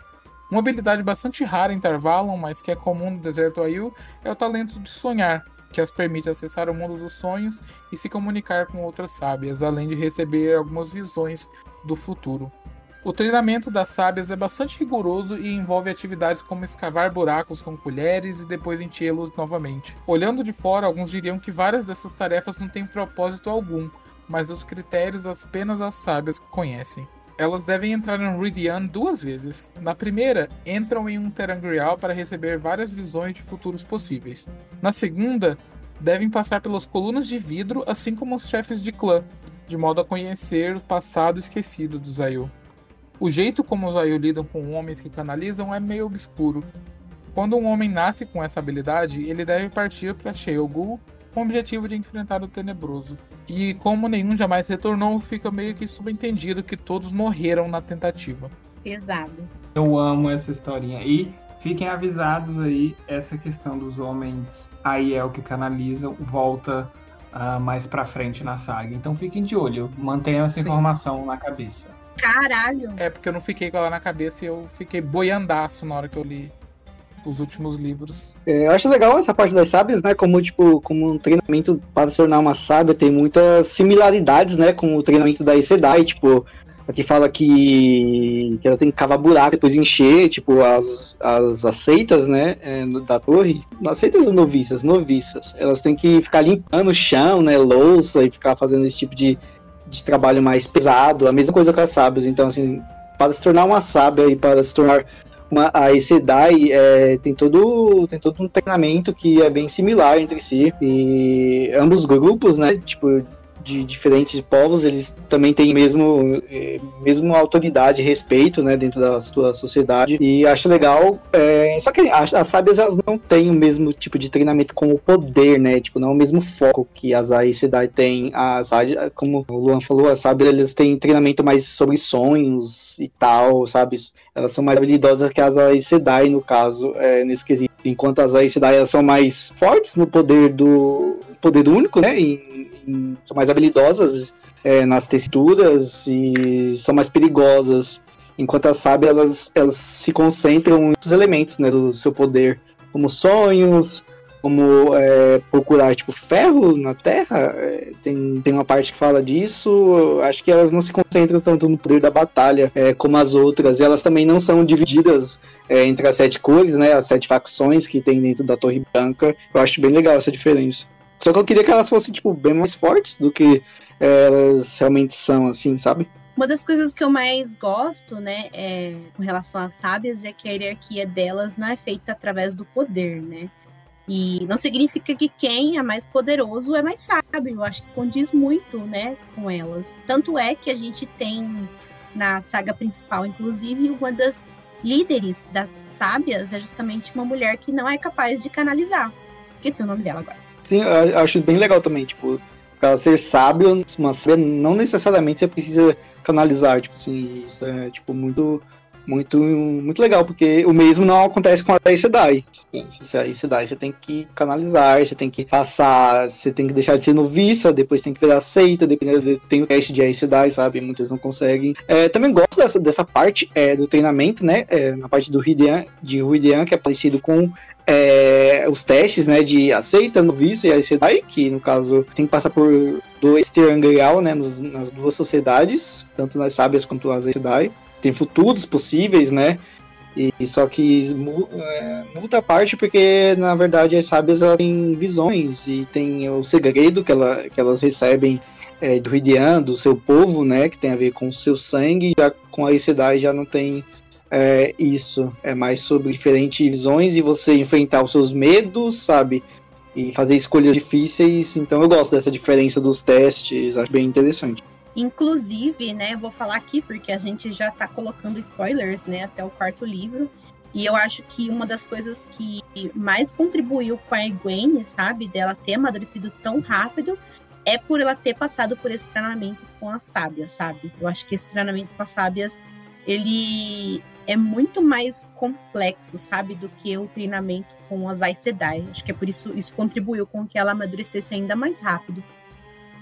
Speaker 4: Uma habilidade bastante rara em Tarvalon, mas que é comum no deserto Aiu, é o talento de sonhar, que as permite acessar o mundo dos sonhos e se comunicar com outras sábias, além de receber algumas visões do futuro. O treinamento das sábias é bastante rigoroso e envolve atividades como escavar buracos com colheres e depois enchê-los novamente. Olhando de fora, alguns diriam que várias dessas tarefas não têm propósito algum, mas os critérios apenas as sábias conhecem elas devem entrar em Ridian duas vezes. Na primeira, entram em um Terangrial para receber várias visões de futuros possíveis. Na segunda, devem passar pelas colunas de vidro, assim como os chefes de clã, de modo a conhecer o passado esquecido dos Zayu. O jeito como os Zayu lidam com homens que canalizam é meio obscuro. Quando um homem nasce com essa habilidade, ele deve partir para Sheogu com o objetivo de enfrentar o Tenebroso. E como nenhum jamais retornou, fica meio que subentendido que todos morreram na tentativa.
Speaker 5: Pesado.
Speaker 3: Eu amo essa historinha. E fiquem avisados aí, essa questão dos homens Aiel que canalizam volta uh, mais pra frente na saga. Então fiquem de olho, mantenham essa Sim. informação na cabeça.
Speaker 5: Caralho!
Speaker 4: É porque eu não fiquei com ela na cabeça e eu fiquei boiandaço na hora que eu li os últimos livros.
Speaker 2: É, eu acho legal essa parte das sábias, né? Como, tipo, como um treinamento para se tornar uma sábia tem muitas similaridades, né? Com o treinamento da Sedai, tipo, aqui fala que, que ela tem que cavar buraco, depois encher, tipo, as, as aceitas, né, é, da torre. Aceitas ou noviças? Noviças. Elas têm que ficar limpando o chão, né, louça e ficar fazendo esse tipo de, de trabalho mais pesado. A mesma coisa com as sábias. Então, assim, para se tornar uma sábia e para se tornar uma, a Isedai é, tem, todo, tem todo um treinamento que é bem similar entre si. E ambos grupos, né? Tipo, de diferentes povos, eles também têm mesmo, eh, mesmo autoridade respeito, né, dentro da sua sociedade. E acho legal, é, só que as, as sábias, elas não têm o mesmo tipo de treinamento com o poder, né, tipo, não é o mesmo foco que as Aes Sedai têm. As, como o Luan falou, as sábias, têm treinamento mais sobre sonhos e tal, sabe? Elas são mais habilidosas que as Aes Sedai, no caso, é, nesse quesito. Enquanto as Aes Sedai, elas são mais fortes no poder do poder único, né, em, são mais habilidosas é, nas texturas e são mais perigosas. Enquanto as sábias, elas, elas se concentram nos elementos né, do seu poder, como sonhos, como é, procurar tipo ferro na Terra. É, tem, tem uma parte que fala disso. Acho que elas não se concentram tanto no poder da batalha é, como as outras. E elas também não são divididas é, entre as sete cores, né? As sete facções que tem dentro da Torre Branca. Eu acho bem legal essa diferença. Só que eu queria que elas fossem, tipo, bem mais fortes do que elas realmente são, assim, sabe?
Speaker 5: Uma das coisas que eu mais gosto, né, é, com relação às sábias, é que a hierarquia delas não é feita através do poder, né? E não significa que quem é mais poderoso é mais sábio. Eu acho que condiz muito, né, com elas. Tanto é que a gente tem na saga principal, inclusive, uma das líderes das sábias é justamente uma mulher que não é capaz de canalizar. Esqueci o nome dela agora.
Speaker 2: Sim, eu acho bem legal também, tipo, pra ser sábio, sábia, não necessariamente você precisa canalizar, tipo assim, isso é, tipo, muito, muito, muito legal, porque o mesmo não acontece com a Aes Sedai. Se a Aes Sedai você tem que canalizar, você tem que passar, você tem que deixar de ser noviça, depois tem que virar seita, depois tem o teste de Aes Sedai, sabe, muitas não conseguem. É, também gosto dessa, dessa parte é, do treinamento, né, é, na parte do Hidean, de Hidean, que é parecido com é, os testes, né, de aceita, noviça e a Sedai, que no caso tem que passar por dois triangular, né, nas duas sociedades, tanto nas sábias quanto as Sedai. Tem futuros possíveis, né, e só que é, muda a parte porque na verdade as sábias elas têm visões e tem o segredo que, ela, que elas recebem é, do Ridian, do seu povo, né, que tem a ver com o seu sangue, já com a Sedai já não tem é, isso. É mais sobre diferentes visões e você enfrentar os seus medos, sabe? E fazer escolhas difíceis. Então eu gosto dessa diferença dos testes, acho bem interessante.
Speaker 5: Inclusive, né, vou falar aqui porque a gente já tá colocando spoilers, né, até o quarto livro. E eu acho que uma das coisas que mais contribuiu com a Egwene, sabe, dela ter amadurecido tão rápido, é por ela ter passado por esse treinamento com as sábias, sabe? Eu acho que esse treinamento com as sábias, ele é muito mais complexo, sabe, do que o treinamento com as Aes Sedai. Acho que é por isso isso contribuiu com que ela amadurecesse ainda mais rápido.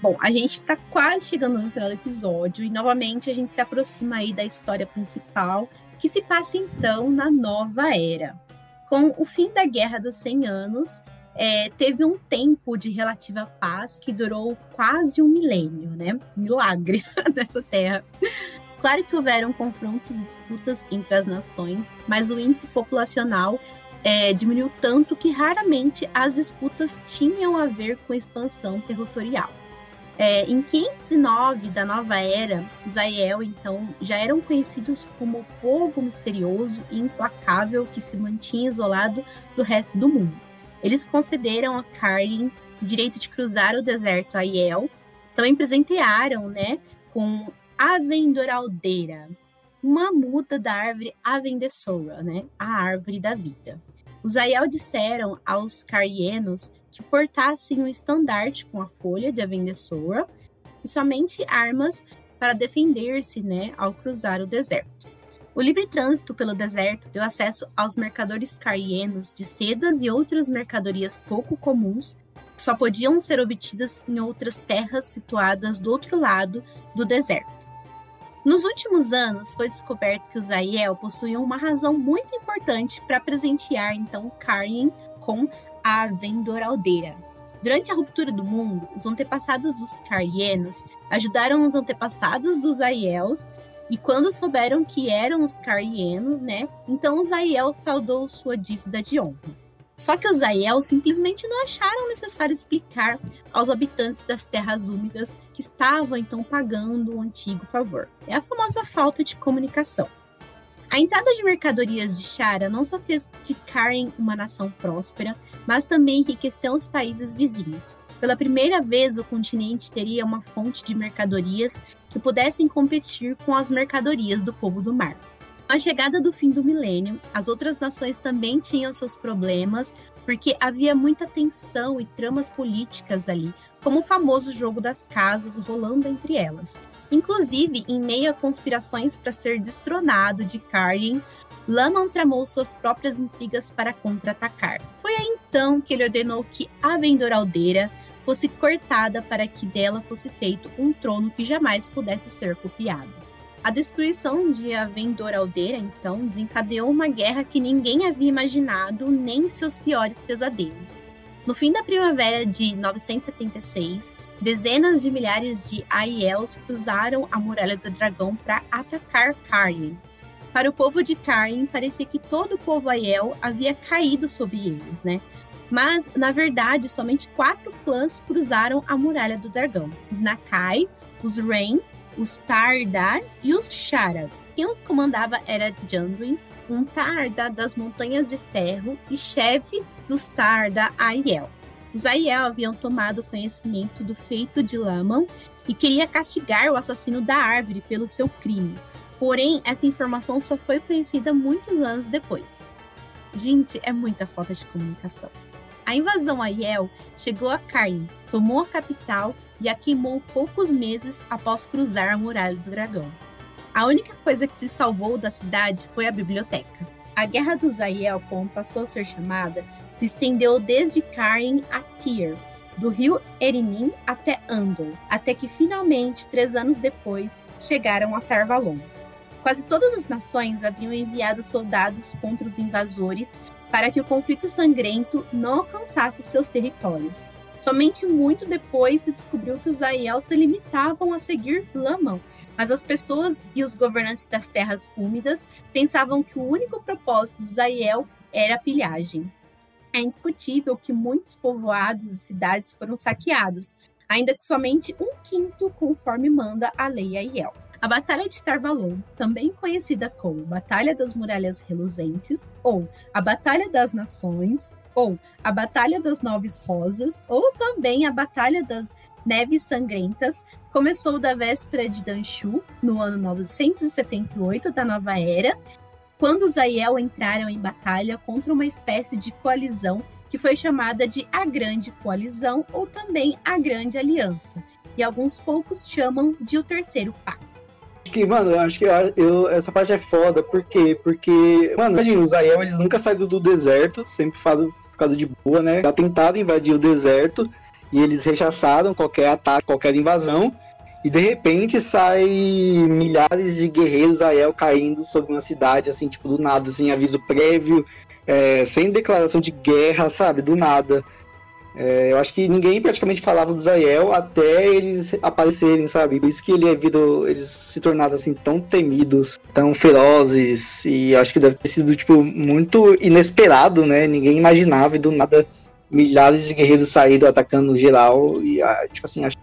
Speaker 5: Bom, a gente está quase chegando no final do episódio e novamente a gente se aproxima aí da história principal, que se passa então na Nova Era. Com o fim da Guerra dos 100 Anos, é, teve um tempo de relativa paz que durou quase um milênio, né? Milagre nessa terra. Claro que houveram confrontos e disputas entre as nações, mas o índice populacional é, diminuiu tanto que raramente as disputas tinham a ver com expansão territorial. É, em 509 da Nova Era, os Aiel, então, já eram conhecidos como o povo misterioso e implacável que se mantinha isolado do resto do mundo. Eles concederam a Carlin o direito de cruzar o deserto Aiel, também presentearam, né, com Avendoraldeira, uma muda da árvore Avendesora, né, a árvore da vida. Os Aiel disseram aos Carienos que portassem um estandarte com a folha de Avendesora e somente armas para defender-se, né, ao cruzar o deserto. O livre trânsito pelo deserto deu acesso aos mercadores carienos de sedas e outras mercadorias pouco comuns que só podiam ser obtidas em outras terras situadas do outro lado do deserto. Nos últimos anos, foi descoberto que os Aiel possuíam uma razão muito importante para presentear então Carien com a Vendoraldeira. Durante a ruptura do mundo, os antepassados dos Carienos ajudaram os antepassados dos Aiels e quando souberam que eram os carienos, né, então Zaiel saudou sua dívida de honra. Só que os Zaiel simplesmente não acharam necessário explicar aos habitantes das terras úmidas que estavam então pagando o um antigo favor. É a famosa falta de comunicação. A entrada de mercadorias de Shara não só fez de Karen uma nação próspera, mas também enriqueceu os países vizinhos. Pela primeira vez, o continente teria uma fonte de mercadorias que pudessem competir com as mercadorias do povo do mar. Com a chegada do fim do milênio, as outras nações também tinham seus problemas, porque havia muita tensão e tramas políticas ali, como o famoso jogo das casas rolando entre elas. Inclusive, em meio a conspirações para ser destronado de Karin, Laman tramou suas próprias intrigas para contra-atacar. Foi aí então que ele ordenou que a Vendoraldeira fosse cortada para que dela fosse feito um trono que jamais pudesse ser copiado. A destruição de Avendor Aldeira, então, desencadeou uma guerra que ninguém havia imaginado nem seus piores pesadelos. No fim da primavera de 976, dezenas de milhares de Aiels cruzaram a Muralha do Dragão para atacar Karien. Para o povo de Karien, parecia que todo o povo Aiel havia caído sob eles, né? Mas, na verdade, somente quatro clãs cruzaram a Muralha do Dragão: os Nakai, os Rain, os Tardar e os Shara. Quem os comandava era Janduin, um Tarda das Montanhas de Ferro e chefe dos Tarda Aiel. Os Aiel haviam tomado conhecimento do feito de Laman e queria castigar o assassino da árvore pelo seu crime. Porém, essa informação só foi conhecida muitos anos depois. Gente, é muita falta de comunicação. A invasão a Yel chegou a Caim, tomou a capital e a queimou poucos meses após cruzar a Muralha do Dragão. A única coisa que se salvou da cidade foi a biblioteca. A Guerra dos Aiel, como passou a ser chamada, se estendeu desde Cain a Kier, do rio Erinim até Andor, até que finalmente, três anos depois, chegaram a Tarvalon. Quase todas as nações haviam enviado soldados contra os invasores para que o conflito sangrento não alcançasse seus territórios. Somente muito depois se descobriu que os Aiel se limitavam a seguir Lamão, mas as pessoas e os governantes das terras úmidas pensavam que o único propósito dos Aiel era a pilhagem. É indiscutível que muitos povoados e cidades foram saqueados, ainda que somente um quinto conforme manda a lei Aiel. A Batalha de Tarvalon, também conhecida como Batalha das Muralhas Reluzentes, ou a Batalha das Nações, ou a Batalha das Nove Rosas, ou também a Batalha das Neves Sangrentas, começou da véspera de Danshu, no ano 978 da Nova Era, quando os Aiel entraram em batalha contra uma espécie de coalizão que foi chamada de a Grande Coalizão ou também a Grande Aliança, e alguns poucos chamam de o Terceiro Pacto.
Speaker 2: Que, mano, eu acho que eu, essa parte é foda, por quê? Porque, mano, imagina, os Aiel, eles nunca saíram do deserto, sempre ficado de boa, né? Já tentaram invadir o deserto, e eles rechaçaram qualquer ataque, qualquer invasão, e de repente sai milhares de guerreiros Aiel caindo sobre uma cidade, assim, tipo, do nada, sem aviso prévio, é, sem declaração de guerra, sabe? Do nada. É, eu acho que ninguém praticamente falava do Zael até eles aparecerem, sabe? Por isso que ele é vindo, eles se tornaram assim tão temidos, tão ferozes e acho que deve ter sido tipo muito inesperado, né? Ninguém imaginava e do nada milhares de guerreiros saíram atacando geral e ah, tipo assim acho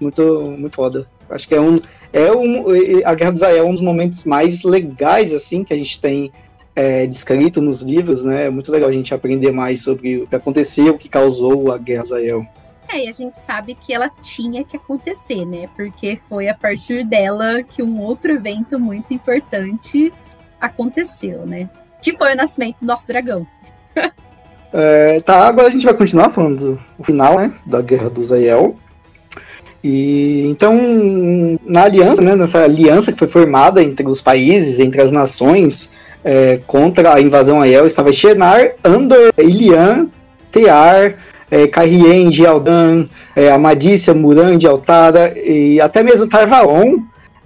Speaker 2: muito muito foda. Acho que é um é um a guerra do Zael é um dos momentos mais legais assim que a gente tem é, descrito nos livros, né? É muito legal a gente aprender mais sobre o que aconteceu, o que causou a Guerra Zael.
Speaker 5: É, e a gente sabe que ela tinha que acontecer, né? Porque foi a partir dela que um outro evento muito importante aconteceu, né? Que foi o nascimento do nosso dragão.
Speaker 2: é, tá, agora a gente vai continuar falando do final, né? Da Guerra do Zael. E então, na aliança, né, nessa aliança que foi formada entre os países, entre as nações, é, contra a invasão a El estava Shenar, Andor, Ilian, Tear, é, Carrien de Aldan, é, Amadícia, Muran Altara e até mesmo Tarvalon,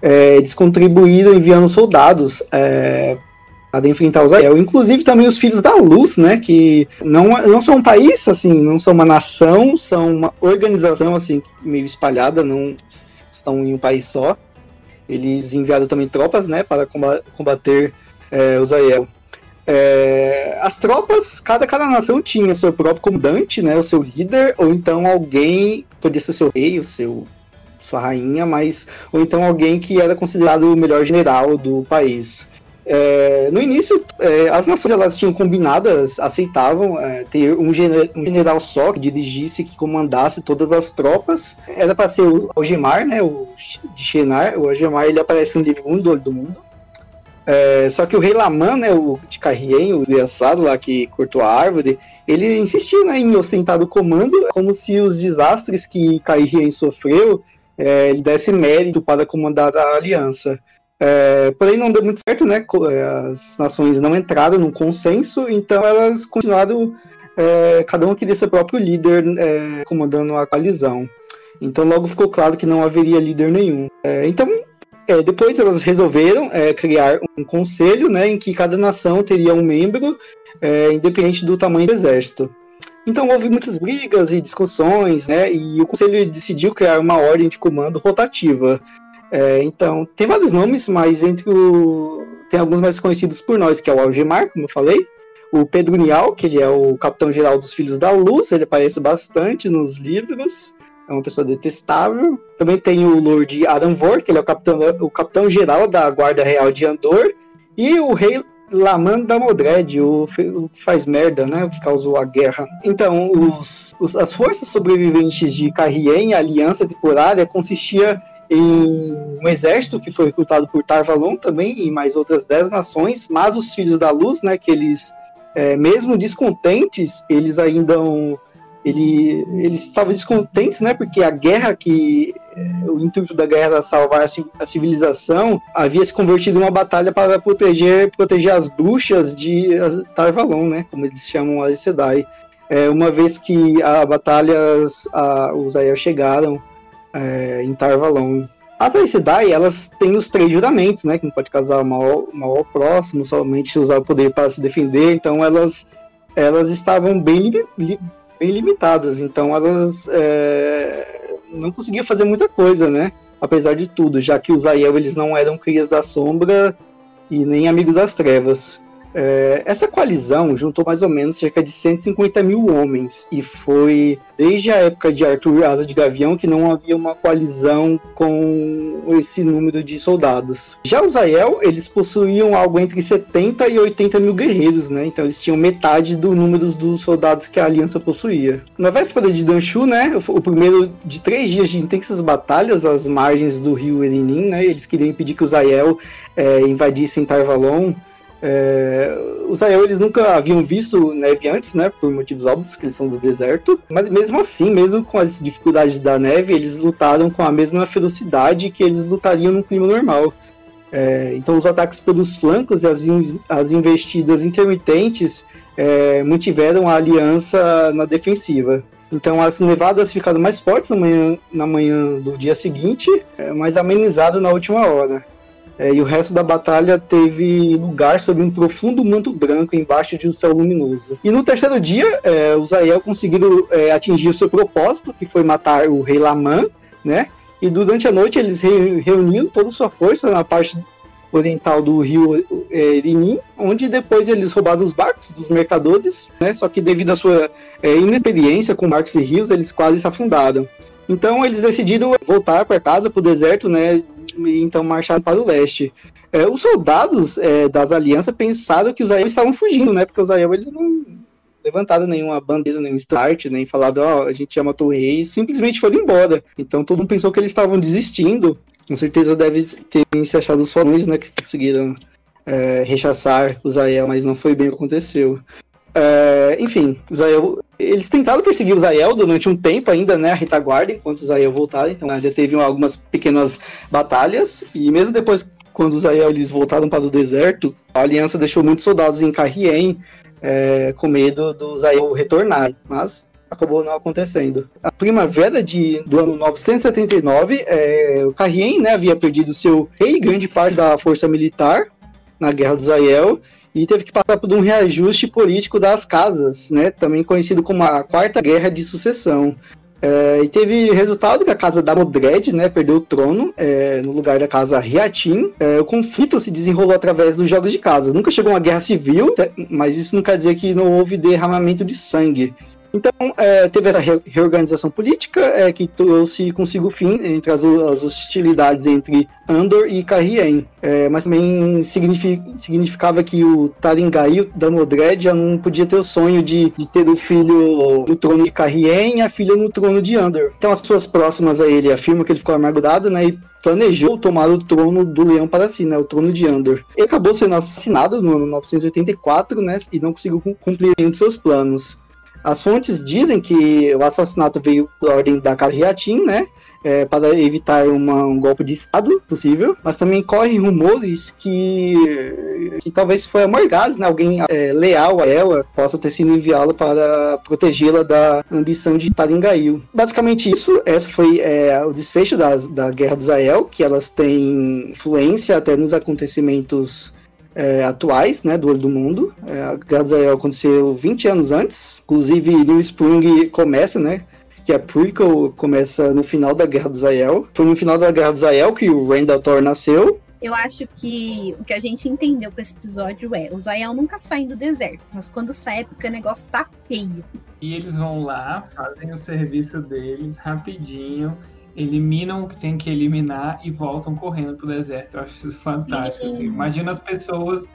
Speaker 2: é, eles contribuíram enviando soldados é, para enfrentar os Ael. Inclusive também os Filhos da Luz, né, que não, não são um país, assim, não são uma nação, são uma organização, assim, meio espalhada, não estão em um país só. Eles enviaram também tropas, né, para combater é, o Zael. É, as tropas, cada, cada nação tinha seu próprio comandante, né, o seu líder, ou então alguém, podia ser seu rei, o seu sua rainha, mas ou então alguém que era considerado o melhor general do país. É, no início, é, as nações elas tinham combinadas, aceitavam é, ter um, gener um, general só que dirigisse, que comandasse todas as tropas. Era para ser o Algemar, né, o de Shenar. O Algemar ele aparece no livro 1 do Olho do Mundo. É, só que o rei Laman, né, o de Carrien, o desgraçado lá que cortou a árvore, ele insistiu né, em ostentar o comando, como se os desastres que Carrien sofreu é, ele desse mérito para comandar a aliança. É, porém, não deu muito certo, né? É, as nações não entraram num consenso, então elas continuaram, é, cada um queria seu próprio líder é, comandando a coalizão. Então, logo ficou claro que não haveria líder nenhum. Então, é, depois elas resolveram é, criar um conselho, né, em que cada nação teria um membro, é, independente do tamanho do exército. Então houve muitas brigas e discussões, né, e o conselho decidiu criar uma ordem de comando rotativa. É, então tem vários nomes, mas entre o tem alguns mais conhecidos por nós, que é o Algemar, como eu falei, o Pedro Nial, que ele é o capitão-geral dos Filhos da Luz, ele aparece bastante nos livros é uma pessoa detestável. Também tem o Lord Aranvor, que ele é o capitão, o capitão geral da Guarda Real de Andor. E o rei Laman da Modred, o, o, que faz merda, né? O que causou a guerra. Então, os, os, as forças sobreviventes de Carrien, a aliança temporária, consistia em um exército que foi recrutado por Tarvalon também e mais outras dez nações, mas os Filhos da Luz, né? Que eles, é, mesmo descontentes, eles ainda ele, eles estavam descontentes, né? Porque a guerra que eh, o intuito da guerra era salvar a civilização havia se convertido em uma batalha para proteger proteger as bruxas de Tarvalon, né? Como eles chamam a Sedai. É, uma vez que a batalha, a, os Aiel chegaram é, em Tarvalon. As Sedai, elas têm os três juramentos, né? Que não pode casar mal, mal ao próximo, somente usar o poder para se defender. Então elas, elas estavam bem bem limitadas, então elas é, não conseguiam fazer muita coisa, né? Apesar de tudo, já que os Aiel eles não eram crias da sombra e nem amigos das trevas. É, essa coalizão juntou mais ou menos cerca de 150 mil homens e foi desde a época de Arthur Asa de Gavião que não havia uma coalizão com esse número de soldados. Já os Aiel, eles possuíam algo entre 70 e 80 mil guerreiros, né? Então eles tinham metade do número dos soldados que a aliança possuía. Na véspera de Danshu, né? O primeiro de três dias de intensas batalhas às margens do rio Erenin, né? Eles queriam impedir que os Aiel é, invadissem Tarvalon. É, os Aiel eles nunca haviam visto neve antes, né? Por motivos óbvios, que eles são do deserto. Mas mesmo assim, mesmo com as dificuldades da neve, eles lutaram com a mesma ferocidade que eles lutariam no clima normal. É, então, os ataques pelos flancos e as, in, as investidas intermitentes é, mantiveram a aliança na defensiva. Então, as nevadas ficaram mais fortes na manhã, na manhã do dia seguinte, é, mas amenizadas na última hora. É, e o resto da batalha teve lugar sob um profundo manto branco embaixo de um céu luminoso. E no terceiro dia, é, os Aiel conseguiram é, atingir o seu propósito, que foi matar o rei Laman, né? E durante a noite eles re reuniram toda a sua força na parte oriental do rio é, Irim, onde depois eles roubaram os barcos dos mercadores, né? Só que devido à sua é, inexperiência com barcos e rios, eles quase se afundaram. Então eles decidiram voltar para casa, para o deserto, né? E então marcharam para o leste. É, os soldados é, das alianças pensaram que os Aiel estavam fugindo, né? Porque os Aiel eles não levantaram nenhuma bandeira, nenhum start, nem falado, ó, oh, a gente já matou o rei, simplesmente foram embora. Então todo mundo pensou que eles estavam desistindo. Com certeza deve ter se achado os falões, né? Que conseguiram é, rechaçar os Aiel, mas não foi bem o que aconteceu. É, enfim, Zael, eles tentaram perseguir o Zael durante um tempo ainda, né, a retaguarda, enquanto o Zael voltaram, então ainda teve algumas pequenas batalhas, e mesmo depois, quando os Zael eles voltaram para o deserto, a aliança deixou muitos soldados em Carrien, é, com medo do Zael retornar, mas acabou não acontecendo. A primavera de, do ano 979, é, o Carrien né, havia perdido seu rei e grande parte da força militar na Guerra do Zael, e teve que passar por um reajuste político das casas, né, também conhecido como a Quarta Guerra de Sucessão. É, e teve resultado que a casa da Modred, né, perdeu o trono é, no lugar da casa Riatim. É, o conflito se desenrolou através dos jogos de casas. Nunca chegou uma guerra civil, mas isso não quer dizer que não houve derramamento de sangue. Então, é, teve essa reorganização política é, que trouxe consigo o fim entre as, as, hostilidades entre Andor e Carrien, é, mas também significava que o Taringail da Modred já não podia ter o sonho de, de, ter o filho no trono de Carrien e a filha no trono de Andor. Então, as pessoas próximas a ele afirmam que ele ficou amargurado, né, e planejou tomar o trono do leão para si, né, o trono de Andor. Ele acabou sendo assassinado no ano 984, né, e não conseguiu cumprir nenhum de seus planos. As fontes dizem que o assassinato veio por ordem da Carriatim, né? É, para evitar uma, um golpe de Estado possível, mas também correm rumores que, que talvez foi a Morgaz, né, alguém é, leal a ela, possa ter sido enviado para protegê-la da ambição de Taringail. Basicamente isso, essa foi é, o desfecho das, da Guerra de Israel, que elas têm influência até nos acontecimentos é, atuais, né, do olho do mundo. É, a Guerra aconteceu 20 anos antes, inclusive New Spring começa, né, que a prequel começa no final da Guerra do Zael. Foi no final da Guerra do Zael que o Randall Thor nasceu.
Speaker 5: Eu acho que o que a gente entendeu com esse episódio é, o Zael nunca sai do deserto, mas quando sai é porque o negócio tá feio.
Speaker 3: E eles vão lá, fazem o serviço deles rapidinho, eliminam o que tem que eliminar e voltam correndo pro deserto. Eu acho isso fantástico. Assim. Imagina as pessoas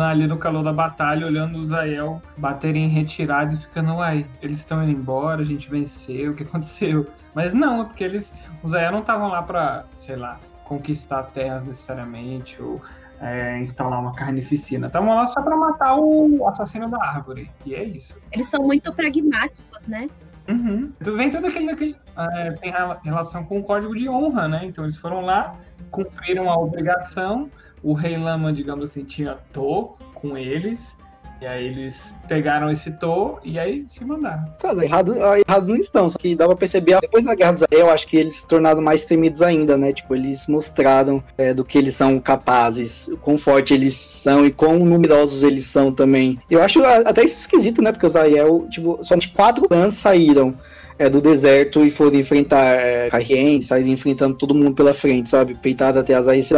Speaker 3: ali no calor da batalha olhando o Zael baterem em retirada e ficando, uai, eles estão indo embora, a gente venceu, o que aconteceu? Mas não, é porque eles. Os Zael não estavam lá para, sei lá, conquistar terras necessariamente, ou é, instalar uma carnificina. Estavam lá só para matar o assassino da árvore. E é isso.
Speaker 5: Eles são muito pragmáticos, né?
Speaker 3: Uhum. Tu vem tudo aquele, aquele é, tem relação com o código de honra, né? Então eles foram lá, cumpriram a obrigação. O rei Lama, digamos assim, tinha To com eles. E aí eles pegaram esse To e aí se mandaram.
Speaker 2: Cara, errado, errado não estão, só que dá pra perceber, depois da Guerra dos Anéis, eu acho que eles se tornaram mais temidos ainda, né? Tipo, eles mostraram é, do que eles são capazes, o quão forte eles são e quão numerosos eles são também. Eu acho até isso esquisito, né? Porque os Ariel, tipo, somente quatro clãs saíram. É, do deserto e foram enfrentar é, Carrien, saíram enfrentando todo mundo pela frente, sabe? Peitado até as Aes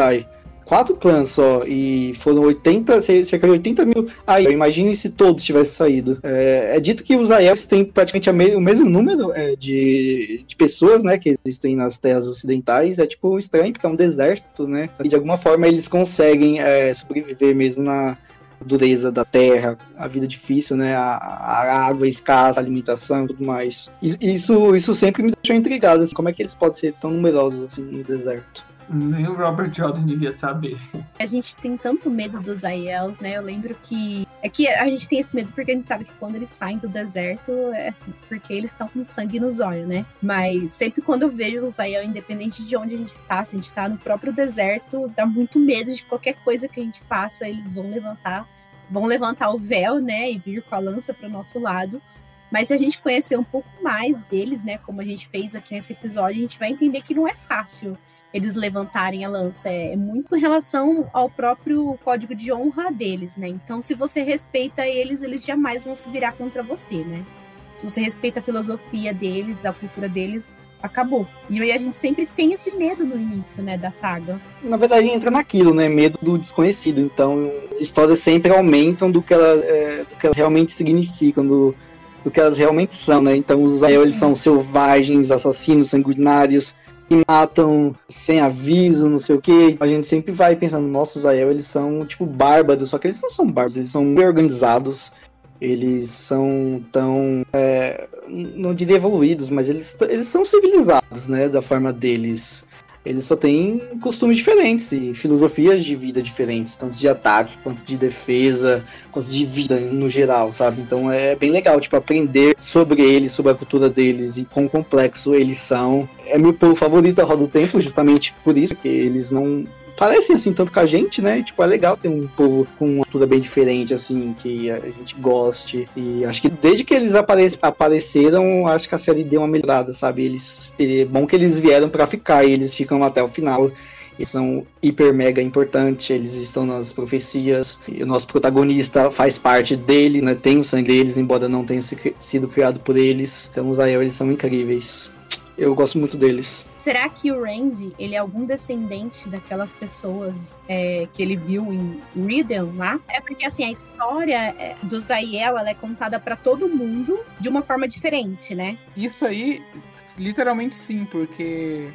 Speaker 2: quatro clãs só e foram 80, cerca de 80 mil. Aí, imagine se todos tivessem saído. É, é dito que os Aiels têm praticamente me, o mesmo número é, de, de pessoas, né, que existem nas terras ocidentais. É tipo estranho, porque é um deserto, né? E de alguma forma eles conseguem é, sobreviver mesmo na dureza da terra, a vida difícil, né? A, a água escassa, a alimentação e tudo mais. Isso, isso sempre me deixou intrigado. Assim, como é que eles podem ser tão numerosos assim no deserto?
Speaker 3: Nem o Robert Jordan devia saber.
Speaker 5: A gente tem tanto medo dos Aiels, né? Eu lembro que. É que a gente tem esse medo porque a gente sabe que quando eles saem do deserto é porque eles estão com sangue nos olhos, né? Mas sempre quando eu vejo os Aiel, independente de onde a gente está, se a gente está no próprio deserto, dá muito medo de qualquer coisa que a gente faça, eles vão levantar. Vão levantar o véu, né? E vir com a lança para o nosso lado. Mas se a gente conhecer um pouco mais deles, né? Como a gente fez aqui nesse episódio, a gente vai entender que não é fácil eles levantarem a lança. É muito em relação ao próprio código de honra deles, né? Então, se você respeita eles, eles jamais vão se virar contra você, né? Se você respeita a filosofia deles, a cultura deles, acabou. E aí a gente sempre tem esse medo no início, né, da saga.
Speaker 2: Na verdade, entra naquilo, né? Medo do desconhecido. Então, as histórias sempre aumentam do que, ela, é, do que elas realmente significam, do, do que elas realmente são, né? Então, os Ael, eles são selvagens, assassinos, sanguinários, que matam sem aviso, não sei o que. A gente sempre vai pensando, nossa, os Aiel, eles são, tipo, bárbaros. Só que eles não são bárbaros, eles são bem organizados. Eles são tão. É, não diria evoluídos, mas eles, eles são civilizados, né? Da forma deles eles só têm costumes diferentes e filosofias de vida diferentes, tanto de ataque quanto de defesa, quanto de vida no geral, sabe? Então é bem legal, tipo, aprender sobre eles, sobre a cultura deles e quão complexo eles são. É meu povo favorito da Roda do Tempo, justamente por isso, que eles não parecem assim tanto com a gente, né? Tipo, é legal ter um povo com uma cultura bem diferente, assim, que a gente goste. E acho que desde que eles apare apareceram, acho que a série deu uma melhorada, sabe? Eles. É bom que eles vieram para ficar e eles ficam até o final. Eles são hiper mega importantes, eles estão nas profecias. O nosso protagonista faz parte deles, né? Tem o sangue deles, embora não tenha sido criado por eles. Então os Aiel, eles são incríveis. Eu gosto muito deles.
Speaker 5: Será que o Randy, ele é algum descendente daquelas pessoas é, que ele viu em Riddle lá? É porque, assim, a história é, do Zaiel, ela é contada para todo mundo de uma forma diferente, né?
Speaker 4: Isso aí, literalmente sim, porque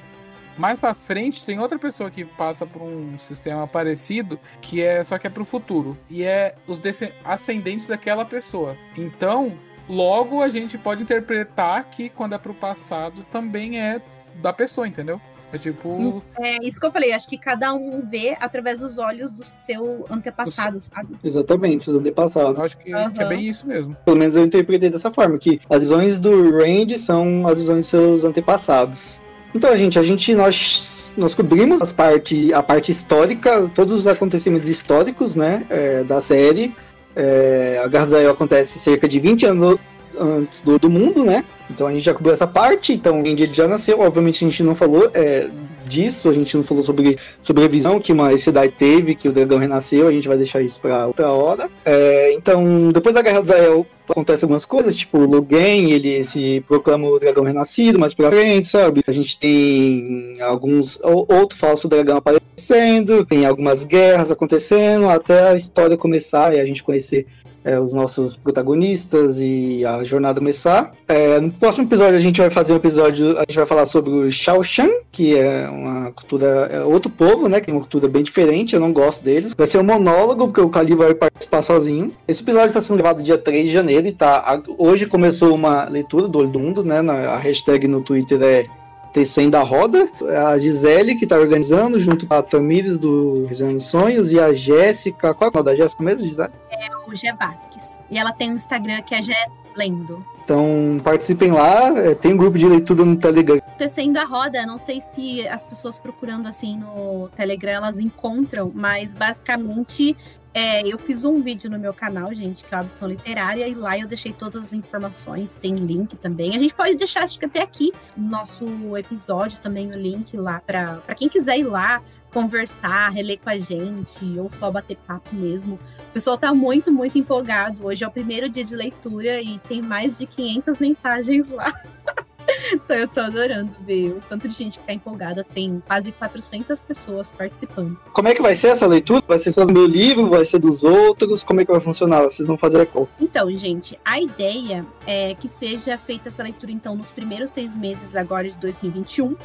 Speaker 4: mais para frente tem outra pessoa que passa por um sistema parecido, que é só que é pro futuro, e é os ascendentes daquela pessoa. Então, Logo, a gente pode interpretar que quando é pro passado também é da pessoa, entendeu? É tipo.
Speaker 5: É isso que eu falei, acho que cada um vê através dos olhos do seu antepassado, sabe?
Speaker 2: Exatamente, seus antepassados.
Speaker 4: Eu acho que, uhum. que, é bem isso mesmo.
Speaker 2: Pelo menos eu interpretei dessa forma, que as visões do Randy são as visões de seus antepassados. Então, gente, a gente nós, nós cobrimos as parte, a parte histórica, todos os acontecimentos históricos, né, é, da série. É, a Garzael acontece cerca de 20 anos antes do, do mundo, né? Então a gente já cobriu essa parte, então o ele já nasceu, obviamente a gente não falou é, disso, a gente não falou sobre, sobre a visão que uma cidade teve, que o dragão renasceu, a gente vai deixar isso para outra hora. É, então, depois da Guerra de Zael, acontece algumas coisas, tipo o Logan, ele se proclama o dragão renascido mais pra frente, sabe? A gente tem alguns outro falso dragão aparecendo, tem algumas guerras acontecendo, até a história começar e a gente conhecer é, os nossos protagonistas e a jornada começar. É, no próximo episódio a gente vai fazer um episódio, a gente vai falar sobre o Shaoshan, que é uma cultura, é outro povo, né, que é uma cultura bem diferente, eu não gosto deles. Vai ser um monólogo, porque o Kali vai participar sozinho. Esse episódio está sendo gravado dia 3 de janeiro e tá, hoje começou uma leitura do Olho do Mundo, né, na, a hashtag no Twitter é Tecendo a Roda, a Gisele, que está organizando, junto com a Tamires do dos Sonhos, e a Jéssica. Qual é o nome da Jéssica mesmo, Gisele?
Speaker 5: É o Gé Vasques. E ela tem um Instagram que é Gé Lendo.
Speaker 2: Então participem lá, é, tem um grupo de leitura no Telegram.
Speaker 5: Tecendo a roda, não sei se as pessoas procurando assim no Telegram elas encontram, mas basicamente é, eu fiz um vídeo no meu canal, gente, que é a Audição Literária, e lá eu deixei todas as informações, tem link também. A gente pode deixar, acho que até aqui, no nosso episódio também, o link lá para quem quiser ir lá, conversar, reler com a gente, ou só bater papo mesmo. O pessoal tá muito, muito empolgado. Hoje é o primeiro dia de leitura e tem mais de 500 mensagens lá. então eu tô adorando ver o tanto de gente que tá empolgada. Tem quase 400 pessoas participando.
Speaker 2: Como é que vai ser essa leitura? Vai ser só do meu livro? Vai ser dos outros? Como é que vai funcionar? Vocês vão fazer qual?
Speaker 5: Então, gente, a ideia é que seja feita essa leitura, então, nos primeiros seis meses agora de 2021.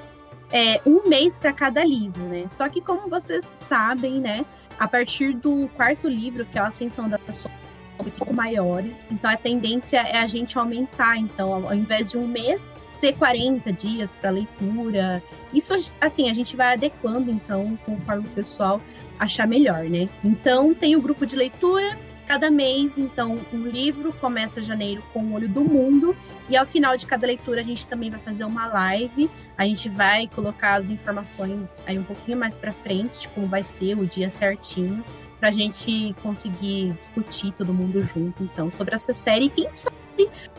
Speaker 5: É, um mês para cada livro, né? Só que como vocês sabem, né? A partir do quarto livro, que é a Ascensão da Pessoa, são maiores. Então a tendência é a gente aumentar. Então, ao invés de um mês, ser 40 dias para leitura. Isso, assim, a gente vai adequando, então, conforme o pessoal achar melhor, né? Então, tem o grupo de leitura. Cada mês, então, um livro começa janeiro com o Olho do Mundo e ao final de cada leitura a gente também vai fazer uma live. A gente vai colocar as informações aí um pouquinho mais para frente, como vai ser o dia certinho para a gente conseguir discutir todo mundo junto, então, sobre essa série quem sabe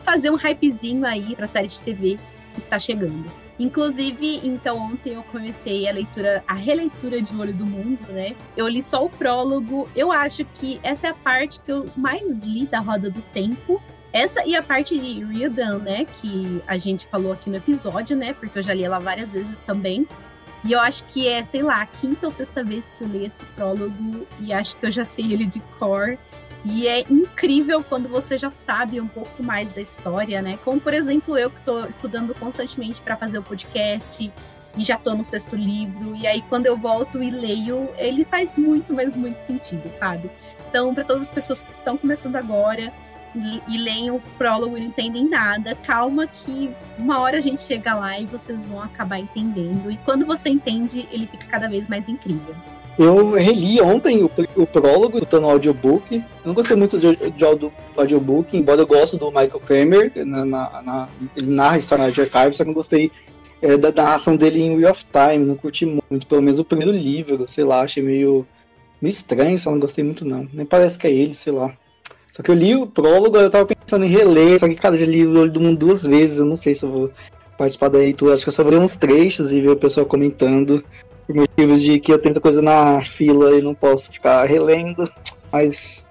Speaker 5: fazer um hypezinho aí para a série de TV que está chegando. Inclusive, então ontem eu comecei a leitura, a releitura de Olho do Mundo, né? Eu li só o prólogo. Eu acho que essa é a parte que eu mais li da Roda do Tempo. Essa e a parte de Riordan, né? Que a gente falou aqui no episódio, né? Porque eu já li ela várias vezes também. E eu acho que é, sei lá, a quinta ou sexta vez que eu leio esse prólogo e acho que eu já sei ele de cor. E é incrível quando você já sabe um pouco mais da história, né? Como, por exemplo, eu que estou estudando constantemente para fazer o podcast e já estou no sexto livro. E aí, quando eu volto e leio, ele faz muito, mas muito sentido, sabe? Então, para todas as pessoas que estão começando agora, e, leem o prólogo e não entendem nada, calma que uma hora a gente chega lá e vocês vão acabar entendendo. E quando você entende, ele fica cada vez mais incrível.
Speaker 2: Eu reli ontem o, o prólogo do no audiobook. Eu não gostei muito de, audio, audiobook, embora eu goste do Michael Kramer, na, na, na, ele narra a história de Archive, só que eu gostei é, da narração dele em Wheel of Time, não curti muito, pelo menos o primeiro livro, sei lá, achei meio, meio estranho, só não gostei muito não. Nem parece que é ele, sei lá. Só que eu li o prólogo, eu tava pensando em reler, só que, cara, já li o Olho do Mundo duas vezes, eu não sei se eu vou participar da leitura, acho que eu só ler uns trechos e ver o pessoal comentando, por motivos de que eu tenho coisa na fila e não posso ficar relendo, mas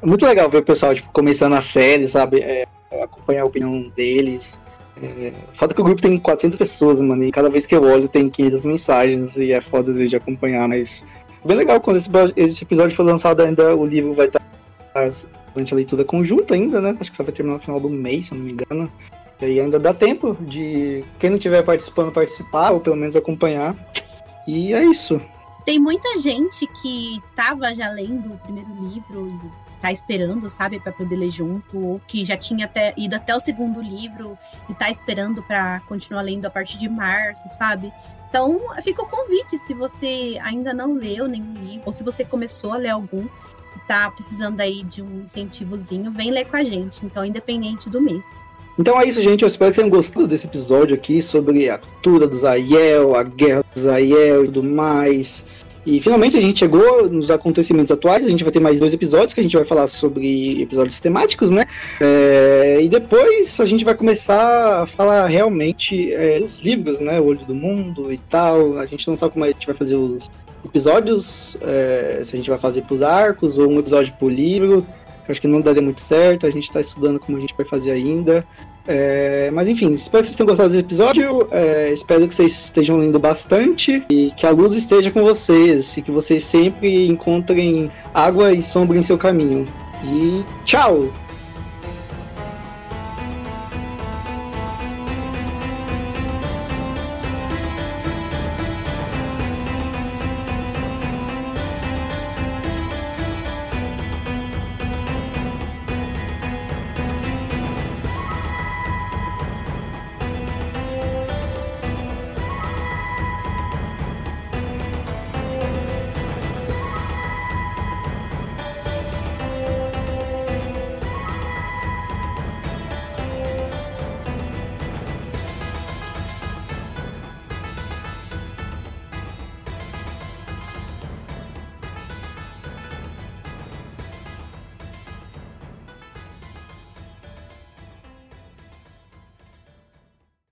Speaker 2: é muito legal ver o pessoal, tipo, começando a série, sabe, é, acompanhar a opinião deles, é, foda que o grupo tem 400 pessoas, mano, e cada vez que eu olho tem 500 mensagens e é foda às vezes de acompanhar, mas bem legal quando esse, esse episódio for lançado ainda, o livro vai estar durante a leitura conjunta ainda, né? Acho que só vai terminar no final do mês, se não me engano. E aí ainda dá tempo de quem não estiver participando participar, ou pelo menos acompanhar. E é isso.
Speaker 5: Tem muita gente que tava já lendo o primeiro livro e tá esperando, sabe, para poder ler junto, ou que já tinha até ido até o segundo livro e tá esperando para continuar lendo a partir de março, sabe? Então, fica o convite, se você ainda não leu nenhum livro, ou se você começou a ler algum, tá precisando aí de um incentivozinho, vem ler com a gente. Então, independente do mês.
Speaker 2: Então é isso, gente. Eu espero que vocês tenham gostado desse episódio aqui sobre a cultura do Zayel, a guerra do Zayel e tudo mais. E finalmente a gente chegou nos acontecimentos atuais. A gente vai ter mais dois episódios que a gente vai falar sobre episódios temáticos, né? É, e depois a gente vai começar a falar realmente é, dos livros, né? O Olho do Mundo e tal. A gente não sabe como a gente vai fazer os episódios, é, se a gente vai fazer por arcos ou um episódio por livro, que acho que não daria muito certo, a gente está estudando como a gente vai fazer ainda. É, mas enfim, espero que vocês tenham gostado desse episódio. É, espero que vocês estejam lendo bastante e que a luz esteja com vocês e que vocês sempre encontrem água e sombra em seu caminho. E tchau!